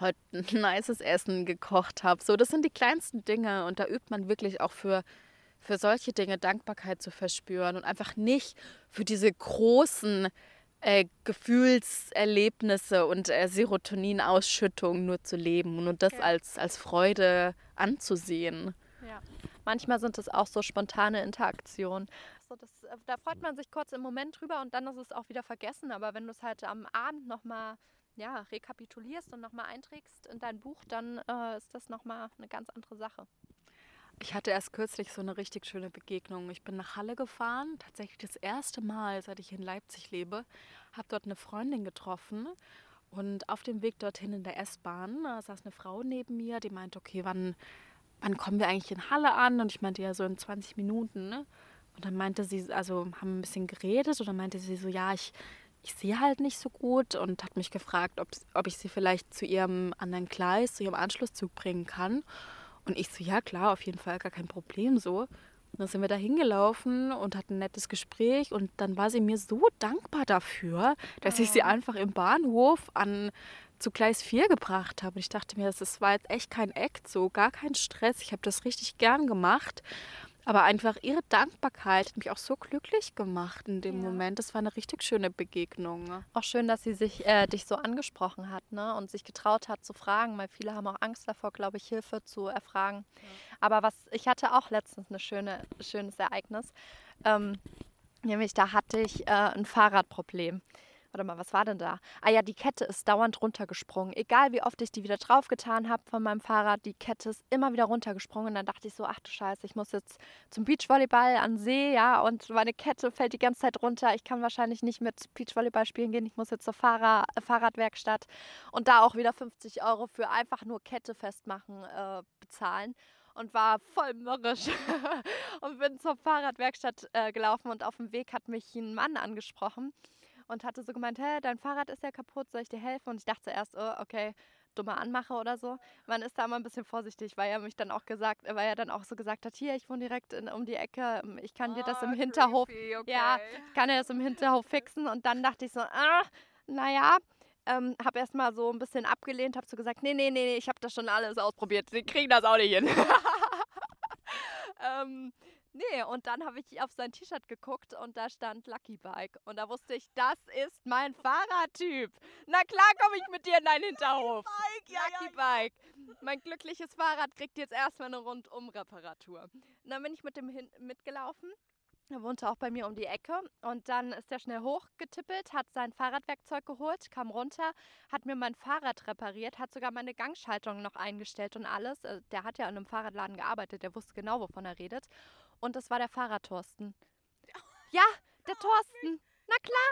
heute ein nices Essen gekocht habe. So, das sind die kleinsten Dinge und da übt man wirklich auch für für solche Dinge Dankbarkeit zu verspüren und einfach nicht für diese großen äh, Gefühlserlebnisse und äh, Serotoninausschüttung nur zu leben und das okay. als, als Freude anzusehen. Ja. Manchmal sind es auch so spontane Interaktionen. So, das, äh, da freut man sich kurz im Moment drüber und dann ist es auch wieder vergessen. Aber wenn du es halt am Abend nochmal ja, rekapitulierst und nochmal einträgst in dein Buch, dann äh, ist das nochmal eine ganz andere Sache. Ich hatte erst kürzlich so eine richtig schöne Begegnung. Ich bin nach Halle gefahren, tatsächlich das erste Mal, seit ich in Leipzig lebe, habe dort eine Freundin getroffen und auf dem Weg dorthin in der S-Bahn saß eine Frau neben mir, die meinte, okay, wann, wann kommen wir eigentlich in Halle an? Und ich meinte ja so in 20 Minuten. Ne? Und dann meinte sie, also haben ein bisschen geredet und dann meinte sie so, ja, ich, ich sehe halt nicht so gut und hat mich gefragt, ob, ob ich sie vielleicht zu ihrem anderen Gleis, zu ihrem Anschlusszug bringen kann. Und ich so, ja klar, auf jeden Fall, gar kein Problem so. Und dann sind wir da hingelaufen und hatten ein nettes Gespräch und dann war sie mir so dankbar dafür, dass ich sie ah. einfach im Bahnhof an zu Gleis 4 gebracht habe. Und ich dachte mir, das war jetzt echt kein Act, so gar kein Stress. Ich habe das richtig gern gemacht. Aber einfach ihre Dankbarkeit hat mich auch so glücklich gemacht in dem ja. Moment. Das war eine richtig schöne Begegnung. Ne? Auch schön, dass sie sich äh, dich so angesprochen hat ne? und sich getraut hat zu fragen, weil viele haben auch Angst davor, glaube ich, Hilfe zu erfragen. Ja. Aber was ich hatte auch letztens ein schöne, schönes Ereignis. Ähm, Nämlich da hatte ich äh, ein Fahrradproblem. Warte mal, was war denn da? Ah ja, die Kette ist dauernd runtergesprungen. Egal wie oft ich die wieder draufgetan habe von meinem Fahrrad, die Kette ist immer wieder runtergesprungen. Und dann dachte ich so, ach du Scheiße, ich muss jetzt zum Beachvolleyball an See, ja, und meine Kette fällt die ganze Zeit runter. Ich kann wahrscheinlich nicht mit Beachvolleyball spielen gehen. Ich muss jetzt zur Fahrrad äh, Fahrradwerkstatt und da auch wieder 50 Euro für einfach nur Kette festmachen äh, bezahlen und war voll mürrisch und bin zur Fahrradwerkstatt äh, gelaufen und auf dem Weg hat mich ein Mann angesprochen und hatte so gemeint, hä, dein Fahrrad ist ja kaputt, soll ich dir helfen? Und ich dachte zuerst, oh, okay, dumme Anmache oder so. Man ist da immer ein bisschen vorsichtig, weil er mich dann auch gesagt, weil er dann auch so gesagt hat, hier, ich wohne direkt in, um die Ecke, ich kann oh, dir das im ah, Hinterhof, okay. ja, ich kann dir das im Hinterhof fixen. Und dann dachte ich so, ah, naja, ähm, habe erstmal so ein bisschen abgelehnt, habe so gesagt, nee, nee, nee, ich habe das schon alles ausprobiert, sie kriegen das auch nicht hin. ähm, Nee, und dann habe ich auf sein T-Shirt geguckt und da stand Lucky Bike. Und da wusste ich, das ist mein Fahrradtyp. Na klar komme ich mit dir in deinen Hinterhof. Lucky Bike, ja, Lucky ja, Bike. Mein glückliches Fahrrad kriegt jetzt erstmal eine Rundum-Reparatur. Und dann bin ich mit dem hin mitgelaufen. Er wohnte auch bei mir um die Ecke und dann ist er schnell hochgetippelt, hat sein Fahrradwerkzeug geholt, kam runter, hat mir mein Fahrrad repariert, hat sogar meine Gangschaltung noch eingestellt und alles. Äh, der hat ja in einem Fahrradladen gearbeitet, der wusste genau, wovon er redet. Und das war der Fahrradthorsten. Ja, der Thorsten. Na klar,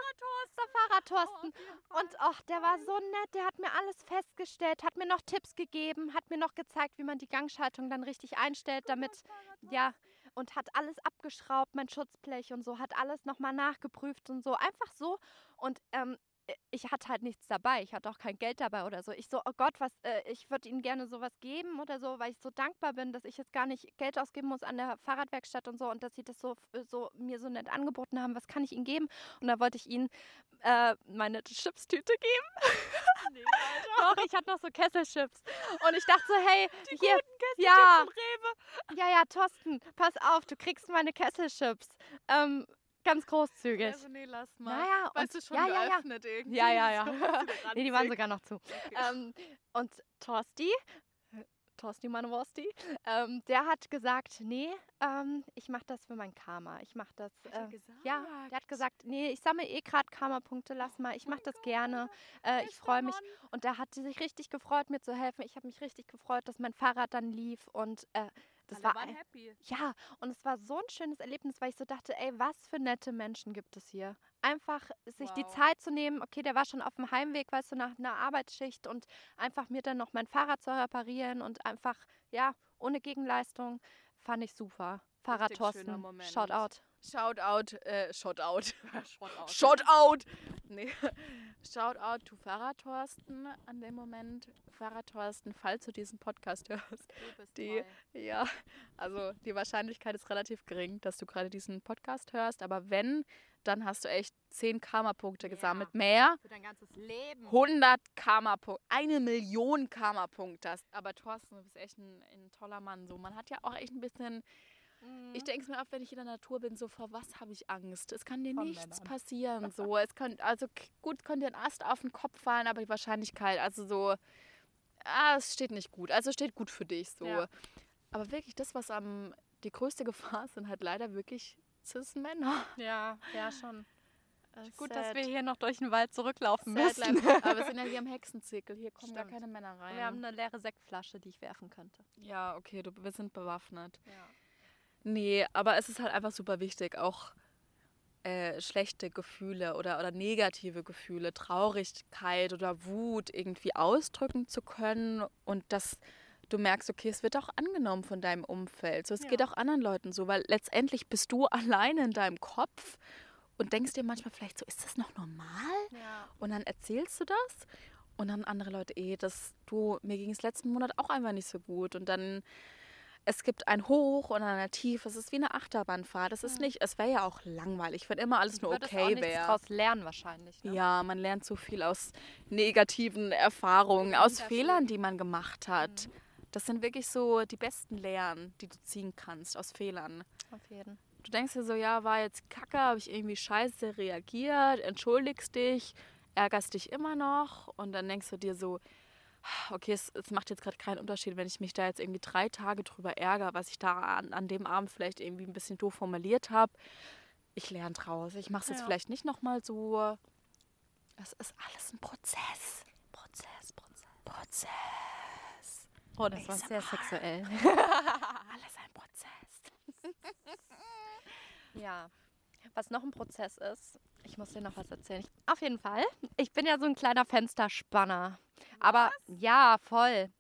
der Fahrradthorsten. Oh, und ach, der war so nett, der hat mir alles festgestellt, hat mir noch Tipps gegeben, hat mir noch gezeigt, wie man die Gangschaltung dann richtig einstellt, damit, ja, und hat alles abgeschraubt, mein Schutzblech und so, hat alles nochmal nachgeprüft und so, einfach so. Und ähm, äh, ich hatte halt nichts dabei. Ich hatte auch kein Geld dabei oder so. Ich so, oh Gott, was, äh, ich würde Ihnen gerne sowas geben oder so, weil ich so dankbar bin, dass ich jetzt gar nicht Geld ausgeben muss an der Fahrradwerkstatt und so und dass Sie das so, so mir so nett angeboten haben. Was kann ich Ihnen geben? Und da wollte ich Ihnen äh, meine Chipstüte geben. Nee, Doch, ich hatte noch so Kesselchips. Und ich dachte so, hey, Die hier, ja, ja, ja, Thorsten, pass auf, du kriegst meine Kesselchips. Ähm, ganz großzügig. Also nee, lass mal. Naja, weißt und, du schon ja, ja, geöffnet ja. irgendwie? Ja, ja, ja. nee, die waren sogar noch zu. Okay. Ähm, und Torsti, Torsti Manowursti, ähm, der hat gesagt, nee, ähm, ich mache das für mein Karma. Ich mache das. Äh? Ja, der hat gesagt, nee, ich sammle eh gerade Karma-Punkte, lass mal, ich mache das gerne. Äh, ich freue mich. Und der hat sich richtig gefreut, mir zu helfen. Ich habe mich richtig gefreut, dass mein Fahrrad dann lief und äh, das Alle war waren happy. Ja, und es war so ein schönes Erlebnis, weil ich so dachte, ey, was für nette Menschen gibt es hier. Einfach sich wow. die Zeit zu nehmen, okay, der war schon auf dem Heimweg, weißt du, nach einer Arbeitsschicht und einfach mir dann noch mein Fahrrad zu reparieren und einfach, ja, ohne Gegenleistung, fand ich super. Fahrrad Thorsten, Shoutout. Shoutout, äh, Shoutout. Shoutout. Shoutout. Nee. Shoutout to Fahrradthorsten an dem Moment. Fahrradthorsten, falls du diesen Podcast hörst. die, toll. ja, also die Wahrscheinlichkeit ist relativ gering, dass du gerade diesen Podcast hörst. Aber wenn, dann hast du echt 10 Karma-Punkte ja. gesammelt. Mehr. Für dein ganzes Leben. 100 Karma-Punkte. Eine Million Karma-Punkte. Aber Thorsten, du bist echt ein, ein toller Mann. So, man hat ja auch echt ein bisschen ich mhm. denke es mir auch, wenn ich in der Natur bin, so vor was habe ich Angst? Es kann dir Von nichts Männern. passieren. So, es könnte, also gut, könnte dir ein Ast auf den Kopf fallen, aber die Wahrscheinlichkeit, also so, ah, es steht nicht gut. Also steht gut für dich so. Ja. Aber wirklich, das, was am die größte Gefahr sind halt leider wirklich Cis-Männer. Ja, ja, schon. Das Gut, sad. dass wir hier noch durch den Wald zurücklaufen sad müssen. Aber wir sind ja hier im Hexenzirkel. Hier kommen Stimmt. gar keine Männer rein. Wir haben eine leere Sektflasche, die ich werfen könnte. Ja, okay, du, wir sind bewaffnet. Ja. Nee, aber es ist halt einfach super wichtig, auch äh, schlechte Gefühle oder, oder negative Gefühle, Traurigkeit oder Wut irgendwie ausdrücken zu können und dass du merkst, okay, es wird auch angenommen von deinem Umfeld. So, es ja. geht auch anderen Leuten so, weil letztendlich bist du alleine in deinem Kopf und denkst dir manchmal vielleicht so, ist das noch normal? Ja. Und dann erzählst du das und dann andere Leute, eh, das du, mir ging es letzten Monat auch einfach nicht so gut und dann es gibt ein Hoch und ein Tief. Es ist wie eine Achterbahnfahrt. Es ist nicht, es wäre ja auch langweilig, wenn immer alles nur okay wäre. daraus lernen wahrscheinlich. Ne? Ja, man lernt so viel aus negativen Erfahrungen, aus Fehlern, die man gemacht hat. Mhm. Das sind wirklich so die besten Lehren, die du ziehen kannst aus Fehlern. Auf jeden. Du denkst dir so, ja, war jetzt kacke, habe ich irgendwie scheiße reagiert, entschuldigst dich, ärgerst dich immer noch und dann denkst du dir so, okay, es, es macht jetzt gerade keinen Unterschied, wenn ich mich da jetzt irgendwie drei Tage drüber ärgere, was ich da an, an dem Abend vielleicht irgendwie ein bisschen doof formuliert habe. ich lerne draus. Ich mache es jetzt Ja. vielleicht nicht nochmal so. Es ist alles ein Prozess. Prozess, Prozess. Prozess. Oh, das war sehr sexuell. Alles ein Prozess. Ja. Was noch ein Prozess ist, ich muss dir noch was erzählen. Auf jeden Fall. Ich bin ja so ein kleiner Fensterspanner. Aber ja, voll.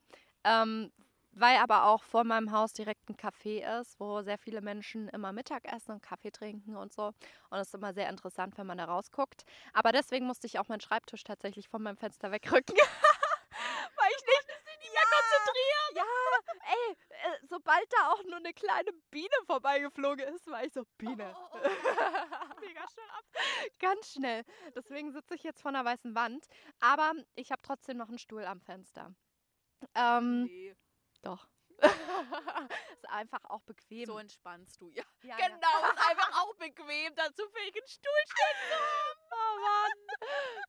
Ähm, weil aber auch vor meinem Haus direkt ein Café ist, wo sehr viele Menschen immer Mittag essen und Kaffee trinken und so. Und es ist immer sehr interessant, wenn man da rausguckt. Aber deswegen musste ich auch meinen Schreibtisch tatsächlich von meinem Fenster wegrücken. weil ich nicht, nicht mehr konzentrieren. Ja, ey, äh, sobald da auch nur eine kleine Biene vorbeigeflogen ist, war ich so, Biene. Oh, Mega schnell ab. Ganz schnell. Deswegen sitze ich jetzt vor einer weißen Wand. Aber ich habe trotzdem noch einen Stuhl am Fenster. Ähm, Nee. doch. ist einfach auch bequem. So entspannst du. Ja, ja, genau. Ist einfach auch bequem, dazu fähig einen Stuhl stehen zu haben. Oh Mann.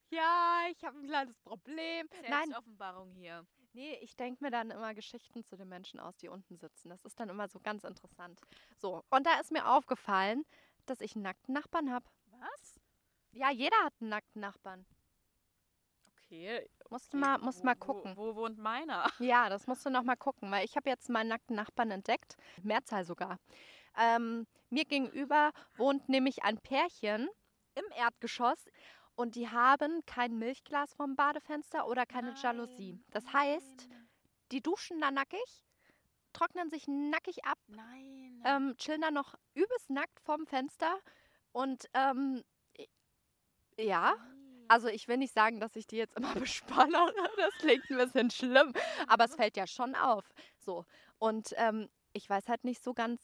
Ja, ich habe ein kleines Problem. Nein, Offenbarung hier. Nee, ich denke mir dann immer Geschichten zu den Menschen aus, die unten sitzen. Das ist dann immer so ganz interessant. So, und da ist mir aufgefallen, dass ich einen nackten Nachbarn habe. Was? Ja, jeder hat einen nackten Nachbarn. Okay. Musst du mal, musst wo, mal wo- gucken. Wo, wohnt meiner? Ja, das musst du noch mal gucken, weil ich habe jetzt meinen nackten Nachbarn entdeckt. Mehrzahl sogar. Ähm, mir gegenüber wohnt nämlich ein Pärchen im Erdgeschoss und die haben kein Milchglas vom Badefenster oder keine Jalousie. Das heißt, die duschen da nackig, trocknen sich nackig ab, Nein. ähm, chillen da noch übelst nackt vorm Fenster und ähm, ja, also ich will nicht sagen, dass ich die jetzt immer bespannere. Das klingt ein bisschen schlimm. Aber es fällt ja schon auf. So. Und ähm, ich weiß halt nicht so ganz.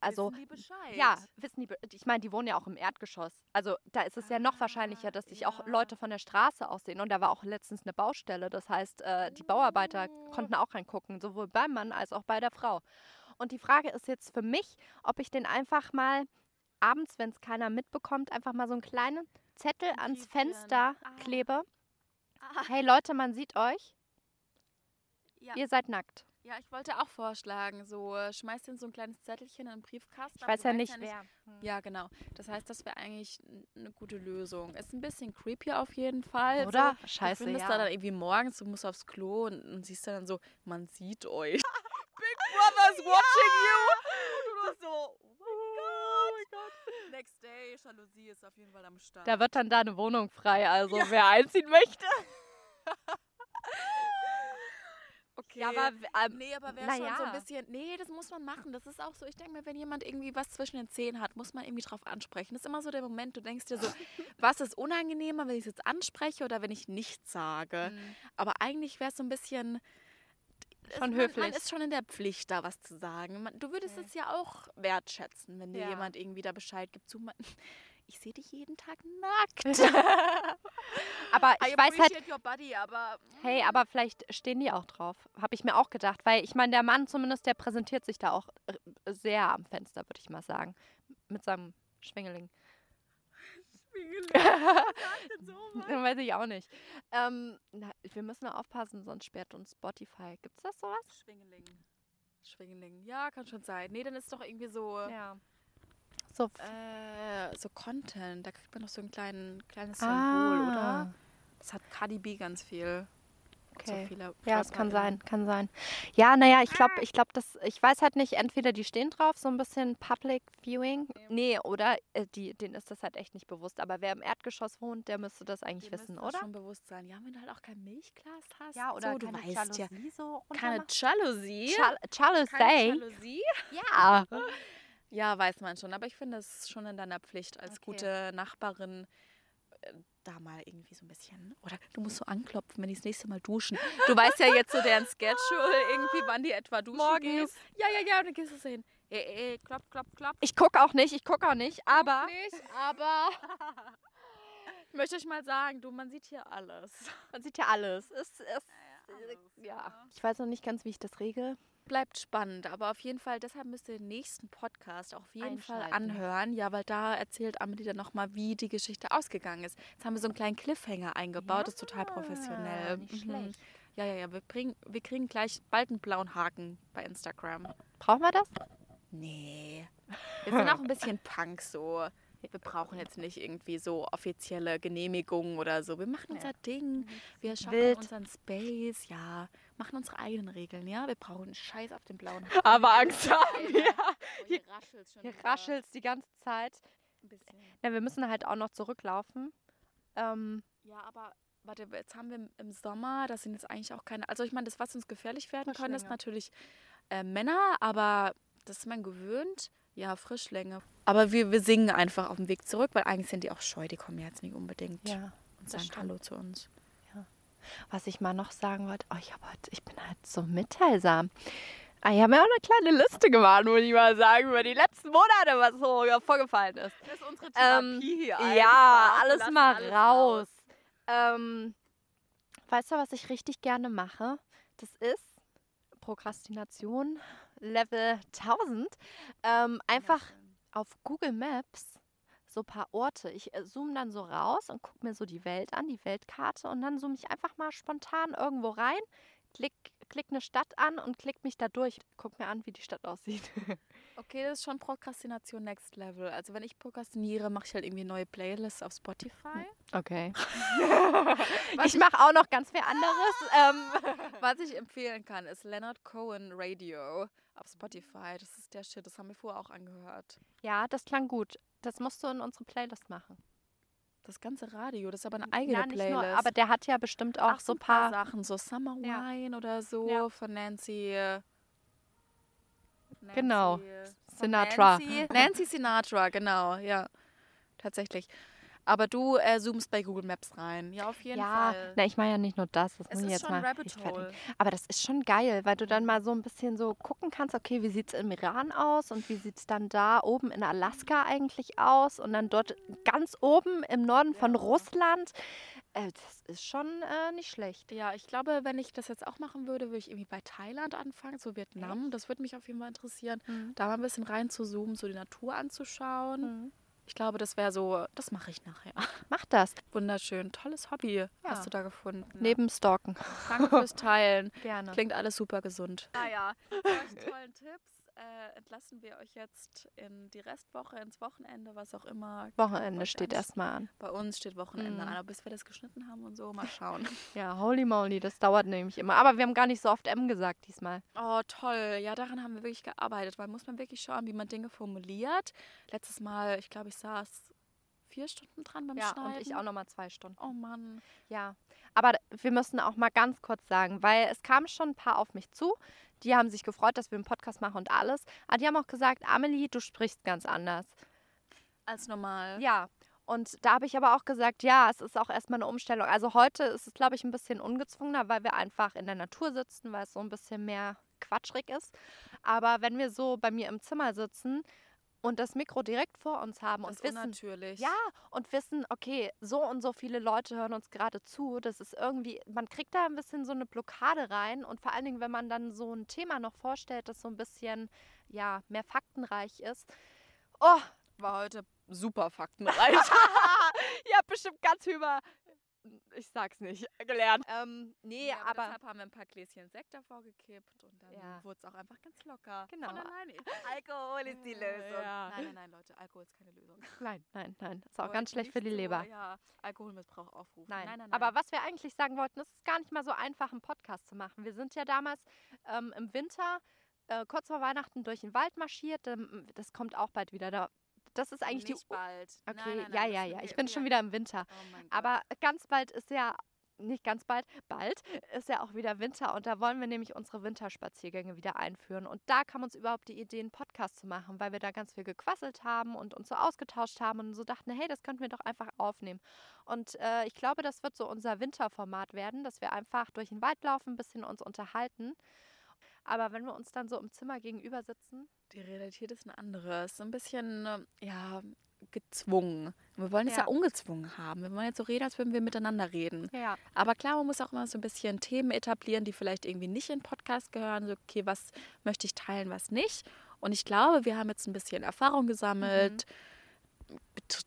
Also. Wissen die Bescheid? Ja, wissen die, be- ich meine, die wohnen ja auch im Erdgeschoss. Also da ist es ja noch wahrscheinlicher, dass sich auch ja. Leute von der Straße aussehen. Und da war auch letztens eine Baustelle. Das heißt, äh, die Bauarbeiter konnten auch reingucken, sowohl beim Mann als auch bei der Frau. Und die Frage ist jetzt für mich, ob ich den einfach mal abends, wenn es keiner mitbekommt, einfach mal so einen kleinen Zettel ans. Fenster Ah. klebe. Ah, Hey Leute, man sieht euch. ja. Ihr seid nackt. Ja, ich wollte auch vorschlagen, so äh, schmeißt in so ein kleines Zettelchen in den Briefkasten. Ich weiß ja nicht, nicht wer. Ja, genau. Das heißt, das wäre eigentlich eine gute Lösung. Ist ein bisschen creepy auf jeden Fall. Oder? So, Scheiße, du findest ja. da dann irgendwie morgens, du musst aufs Klo und, und siehst dann so, man sieht euch. Big Brother's watching you. Und du so, oh mein Gott. Next day, Jalousie ist auf jeden Fall am Start. Da wird dann da eine Wohnung frei, also wer einziehen möchte. okay. Ja, aber ähm, Nee, aber wäre schon so ein ja. bisschen. Nee, das muss man machen. Das ist auch so. Ich denke mir, wenn jemand irgendwie was zwischen den Zähnen hat, muss man irgendwie drauf ansprechen. Das ist immer so der Moment, du denkst dir so, was ist unangenehmer, wenn ich es jetzt anspreche oder wenn ich nichts sage. Mhm. Aber eigentlich wäre es so ein bisschen. Schon man, höflich. Man ist schon in der Pft, da was zu sagen. Man, du würdest Okay. es ja auch wertschätzen, wenn dir Ja. jemand irgendwie da Bescheid gibt. So, man, ich sehe dich jeden Tag nackt. aber I ich weiß halt, your body, aber. hey, aber vielleicht stehen die auch drauf. Habe ich mir auch gedacht, weil ich meine, der Mann zumindest, der präsentiert sich da auch äh, sehr am Fenster, würde ich mal sagen. Mit seinem Schwingeling. Weiß ich auch nicht. Ähm, na, wir müssen aufpassen, sonst sperrt uns Spotify. Gibt's das sowas? Schwingeling. Schwingeling. Ja, kann schon sein. Nee, dann ist doch irgendwie so. Ja. So. Äh, so Content. Da kriegt man noch so ein kleinen, kleines Symbol, oder? Das hat Cardi B ganz viel. Ah. Okay. So Ja, es kann sein, kann sein. Ja, naja, ich glaube, ich glaube, das, ich weiß halt nicht, entweder die stehen drauf, so ein bisschen Public Viewing. Nee, oder äh, die, denen ist das halt echt nicht bewusst. Aber wer im Erdgeschoss wohnt, der müsste das eigentlich Dir wissen, das oder? schon bewusst sein. Ja, wenn du halt auch kein Milchglas hast. Ja, oder so, du keine weißt ja. Jalousie so Keine? Jalousie. Chal Keine Jalousie? Jalousie. Ja. Ja, weiß man schon. Aber ich finde es schon in deiner Pflicht als Okay. gute Nachbarin äh, da mal irgendwie so ein bisschen. Oder du musst so anklopfen, wenn die das nächste Mal duschen. Du weißt ja jetzt so deren Schedule, irgendwie, wann die etwa duschen Morgens. gehen. Ja, ja, ja, und dann gehst du so hin. Ey, ey, klopp, klopp, klopp. Ich gucke auch nicht, ich gucke auch nicht, aber Nicht, aber. ich möchte euch mal sagen, du, man sieht hier alles. man sieht ja alles. Es, es, alles, ja. ja. Ich weiß noch nicht ganz, wie ich das regel. Bleibt spannend, aber auf jeden Fall, deshalb müsst ihr den nächsten Podcast auf jeden Fall anhören. Ja, weil da erzählt Amelie dann nochmal, wie die Geschichte ausgegangen ist. Jetzt haben wir so einen kleinen Cliffhanger eingebaut, das ist total professionell. Nicht Mhm. schlecht. Ja, ja, ja, wir, bringen, wir kriegen gleich bald einen blauen Haken bei Instagram. Brauchen wir das? Nee. Wir sind auch ein bisschen Punk so. Wir brauchen jetzt nicht irgendwie so offizielle Genehmigungen oder so. Wir machen unser Ding. Wir schaffen Wild. unseren Space. Ja, machen unsere eigenen Regeln. Ja, wir brauchen einen Scheiß auf den blauen. Aber Angst haben wir. Oh, hier raschelt schon. Hier raschelt die ganze Zeit. ein bisschen. Ja, wir müssen halt auch noch zurücklaufen. Ähm, Ja, aber warte, jetzt haben wir im- Sommer, das sind jetzt eigentlich auch keine. Also ich meine, das, was uns gefährlich werden kann, ist natürlich äh, Männer, aber das ist man gewöhnt. Ja, Frischlinge. Aber wir, wir singen einfach auf dem Weg zurück, weil eigentlich sind die auch scheu, die kommen ja jetzt nicht unbedingt ja. und sagen stimmt. Hallo zu uns. Was ich mal noch sagen wollte, oh, ich, heute, ich bin halt so mitteilsam. Ah, Ich habe mir auch eine kleine Liste gemacht, muss ich mal sagen, über die letzten Monate, was so ja, vorgefallen ist. Das ist unsere Ähm, hier ja, alles mal raus. Ähm, weißt du, was ich richtig gerne mache? Das ist Prokrastination Level 1000. Ähm, einfach auf Google Maps so ein paar Orte. Ich äh, zoome dann so raus und gucke mir so die Welt an, die Weltkarte und dann zoome ich einfach mal spontan irgendwo rein, klick, klick eine Stadt an und klick mich da durch. Guck mir an, wie die Stadt aussieht. Okay, das ist schon Prokrastination Next Level. Also wenn ich prokrastiniere, mache ich halt irgendwie neue Playlists auf Spotify. Okay. Was ich mache auch noch ganz viel anderes. ähm, Was ich empfehlen kann, ist Leonard Cohen Radio auf Spotify. Das ist der Shit, das haben wir vorher auch angehört. ja, das klang gut. Das musst du in unsere Playlist machen. Das ganze Radio, das ist aber eine eigene ja, Playlist. nur, aber der hat ja bestimmt auch Ach, so ein paar. Sachen, so Summer Ja. Wine oder so Ja. von Nancy. äh, Nancy Genau, Sinatra. Nancy, Nancy Sinatra, genau, ja. Tatsächlich. Aber du äh, zoomst bei Google Maps rein. Ja, auf jeden ja, Fall. na, ich meine ja nicht nur das. Das es muss ich ist jetzt schon mal Rabbit. Hole. Aber das ist schon geil, weil du dann mal so ein bisschen so gucken kannst, okay, wie sieht es im Iran aus und wie sieht es dann da oben in Alaska eigentlich aus und dann dort ganz oben im Norden von Ja. Russland. Äh, das ist schon äh, nicht schlecht. Ja, ich glaube, wenn ich das jetzt auch machen würde, würde ich irgendwie bei Thailand anfangen, so Vietnam. Das würde mich auf jeden Fall interessieren. Da mal ein bisschen rein zu zoomen, so die Natur anzuschauen. Mhm. Ich glaube, das wäre so, das mache ich nachher. Mach das. Wunderschön, tolles Hobby Ja. hast du da gefunden. Neben Stalken. Danke fürs Teilen. Gerne. Klingt alles super gesund. Ah ja, tollen Tipps äh, entlassen wir euch jetzt in die Restwoche, ins Wochenende, was auch immer. Wochenende steht erstmal an. Bei uns steht Wochenende Mhm. an, aber bis wir das geschnitten haben und so, mal schauen. Ja, holy moly, das dauert nämlich immer. Aber wir haben gar nicht so oft M gesagt diesmal. Oh, toll. Ja, daran haben wir wirklich gearbeitet, weil muss man wirklich schauen, wie man Dinge formuliert. Letztes Mal, ich glaube, ich saß vier Stunden dran beim Ja, Schneiden. und ich auch nochmal zwei Stunden. Oh Mann. Ja, aber wir müssen auch mal ganz kurz sagen, weil es kamen schon ein paar auf mich zu. Die haben sich gefreut, dass wir einen Podcast machen und alles. Aber die haben auch gesagt, Amelie, du sprichst ganz anders. Als normal. Ja. Und da habe ich aber auch gesagt, ja, es ist auch erstmal eine Umstellung. Also heute ist es, glaube ich, ein bisschen ungezwungener, weil wir einfach in der Natur sitzen, weil es so ein bisschen mehr quatschrig ist. Aber wenn wir so bei mir im Zimmer sitzen und das Mikro direkt vor uns haben Das und wissen, unnatürlich. ja, und wissen, okay, so und so viele Leute hören uns gerade zu. Das ist irgendwie, man kriegt da ein bisschen so eine Blockade rein. Und vor allen Dingen, wenn man dann so ein Thema noch vorstellt, das so ein bisschen, ja, mehr faktenreich ist. Oh, War heute super faktenreich. ihr habt bestimmt ganz über, ich sag's nicht, gelernt. Ähm, nee, Ja, aber, deshalb haben wir ein paar Gläschen Sekt davor gekippt und dann Ja. wurde es auch einfach ganz locker. Genau. Von alleine. Alkohol ist die Lösung. Ja. Nein, nein, nein, Leute, Alkohol ist keine Lösung. nein, nein, nein, ist auch Wollte ganz schlecht für die so, Leber. Ja, Alkoholmissbrauch aufrufen. Nein. nein, nein. Aber was wir eigentlich sagen wollten, es ist gar nicht mal so einfach, einen Podcast zu machen. Wir sind ja damals ähm, im Winter äh, kurz vor Weihnachten durch den Wald marschiert. Ähm, das kommt auch bald wieder. Da, das ist eigentlich nicht die. bald. Okay, Nein, nein, nein, ja, ja, ja. Ich bin schon wieder im Winter. Oh. Aber ganz bald ist ja. Nicht ganz bald, bald ist ja auch wieder Winter und da wollen wir nämlich unsere Winterspaziergänge wieder einführen. Und da kam uns überhaupt die Idee, einen Podcast zu machen, weil wir da ganz viel gequasselt haben und uns so ausgetauscht haben und so dachten, hey, das könnten wir doch einfach aufnehmen. Und äh, ich glaube, das wird so unser Winterformat werden, dass wir einfach durch den Wald laufen, ein bisschen uns unterhalten. Aber wenn wir uns dann so im Zimmer gegenüber sitzen, Die Realität ist eine andere. Es ist so ein bisschen, ähm, ja, gezwungen. Wir wollen es Ja. ja ungezwungen haben. Wir wollen jetzt so reden, als würden wir miteinander reden. ja, Aber klar, man muss auch immer so ein bisschen Themen etablieren, die vielleicht irgendwie nicht in Podcast gehören. So, okay, was möchte ich teilen, was nicht. Und ich glaube, wir haben jetzt ein bisschen Erfahrung gesammelt.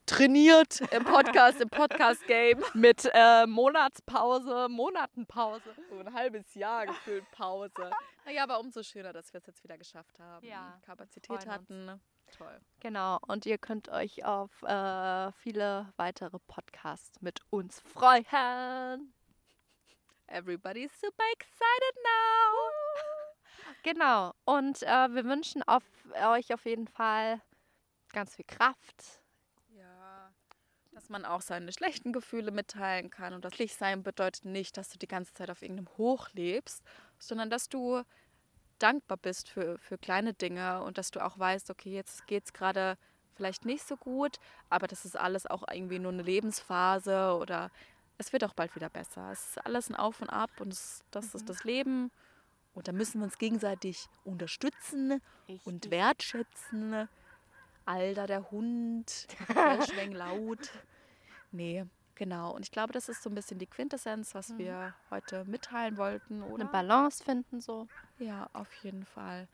Trainiert im Podcast, im Podcast-Game. Mit äh, Monatspause, Monatenpause. So ein halbes Jahr gefühlt Pause. naja, aber umso schöner, dass wir es jetzt wieder geschafft haben. Ja, Kapazität hatten. Toll. Genau, und ihr könnt euch auf äh, viele weitere Podcasts mit uns freuen. Everybody's super excited now. Genau, und äh, wir wünschen auf, euch auf jeden Fall ganz viel Kraft. Dass man auch seine schlechten Gefühle mitteilen kann. Und das sein bedeutet nicht, dass du die ganze Zeit auf irgendeinem Hoch lebst, sondern dass du dankbar bist für, für kleine Dinge und dass du auch weißt, okay, jetzt geht es gerade vielleicht nicht so gut, aber das ist alles auch irgendwie nur eine Lebensphase oder es wird auch bald wieder besser. Es ist alles ein Auf und Ab und es, das ist das Leben. Und da müssen wir uns gegenseitig unterstützen und Richtig. wertschätzen. Alter, der Hund, der schweng laut. Nee, genau. Und ich glaube, das ist so ein bisschen die Quintessenz, was wir heute mitteilen wollten, oder? Eine Balance finden so. Ja, auf jeden Fall.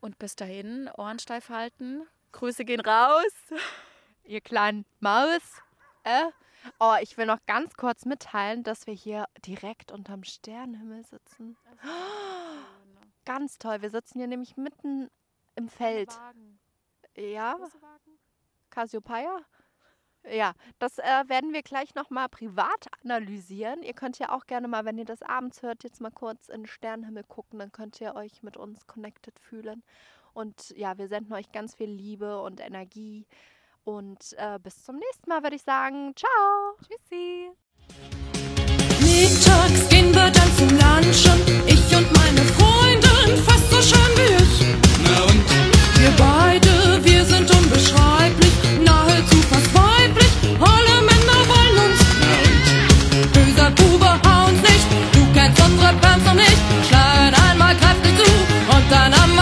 Und bis dahin, Ohren steif halten. Grüße gehen raus. Ihr kleinen Maus. Äh? Oh, ich will noch ganz kurz mitteilen, dass wir hier direkt unterm Sternenhimmel sitzen. Ganz toll. Wir sitzen hier nämlich mitten im Feld. Ja, Cassiopeia? Ja, das äh, werden wir gleich nochmal privat analysieren. Ihr könnt ja auch gerne mal, wenn ihr das abends hört, jetzt mal kurz in den Sternenhimmel gucken. Dann könnt ihr euch mit uns connected fühlen. Und ja, wir senden euch ganz viel Liebe und Energie. Und äh, bis zum nächsten Mal, würde ich sagen. Ciao. Tschüssi. Mittags gehen wir dann zum Lunchen. Ich und meine Freundin, fast so schön wie ich. Na und? Wir beide, wir sind unbeschreiblich. Fans, unsere Pants noch nicht, schlagen einmal kräftig zu und dann am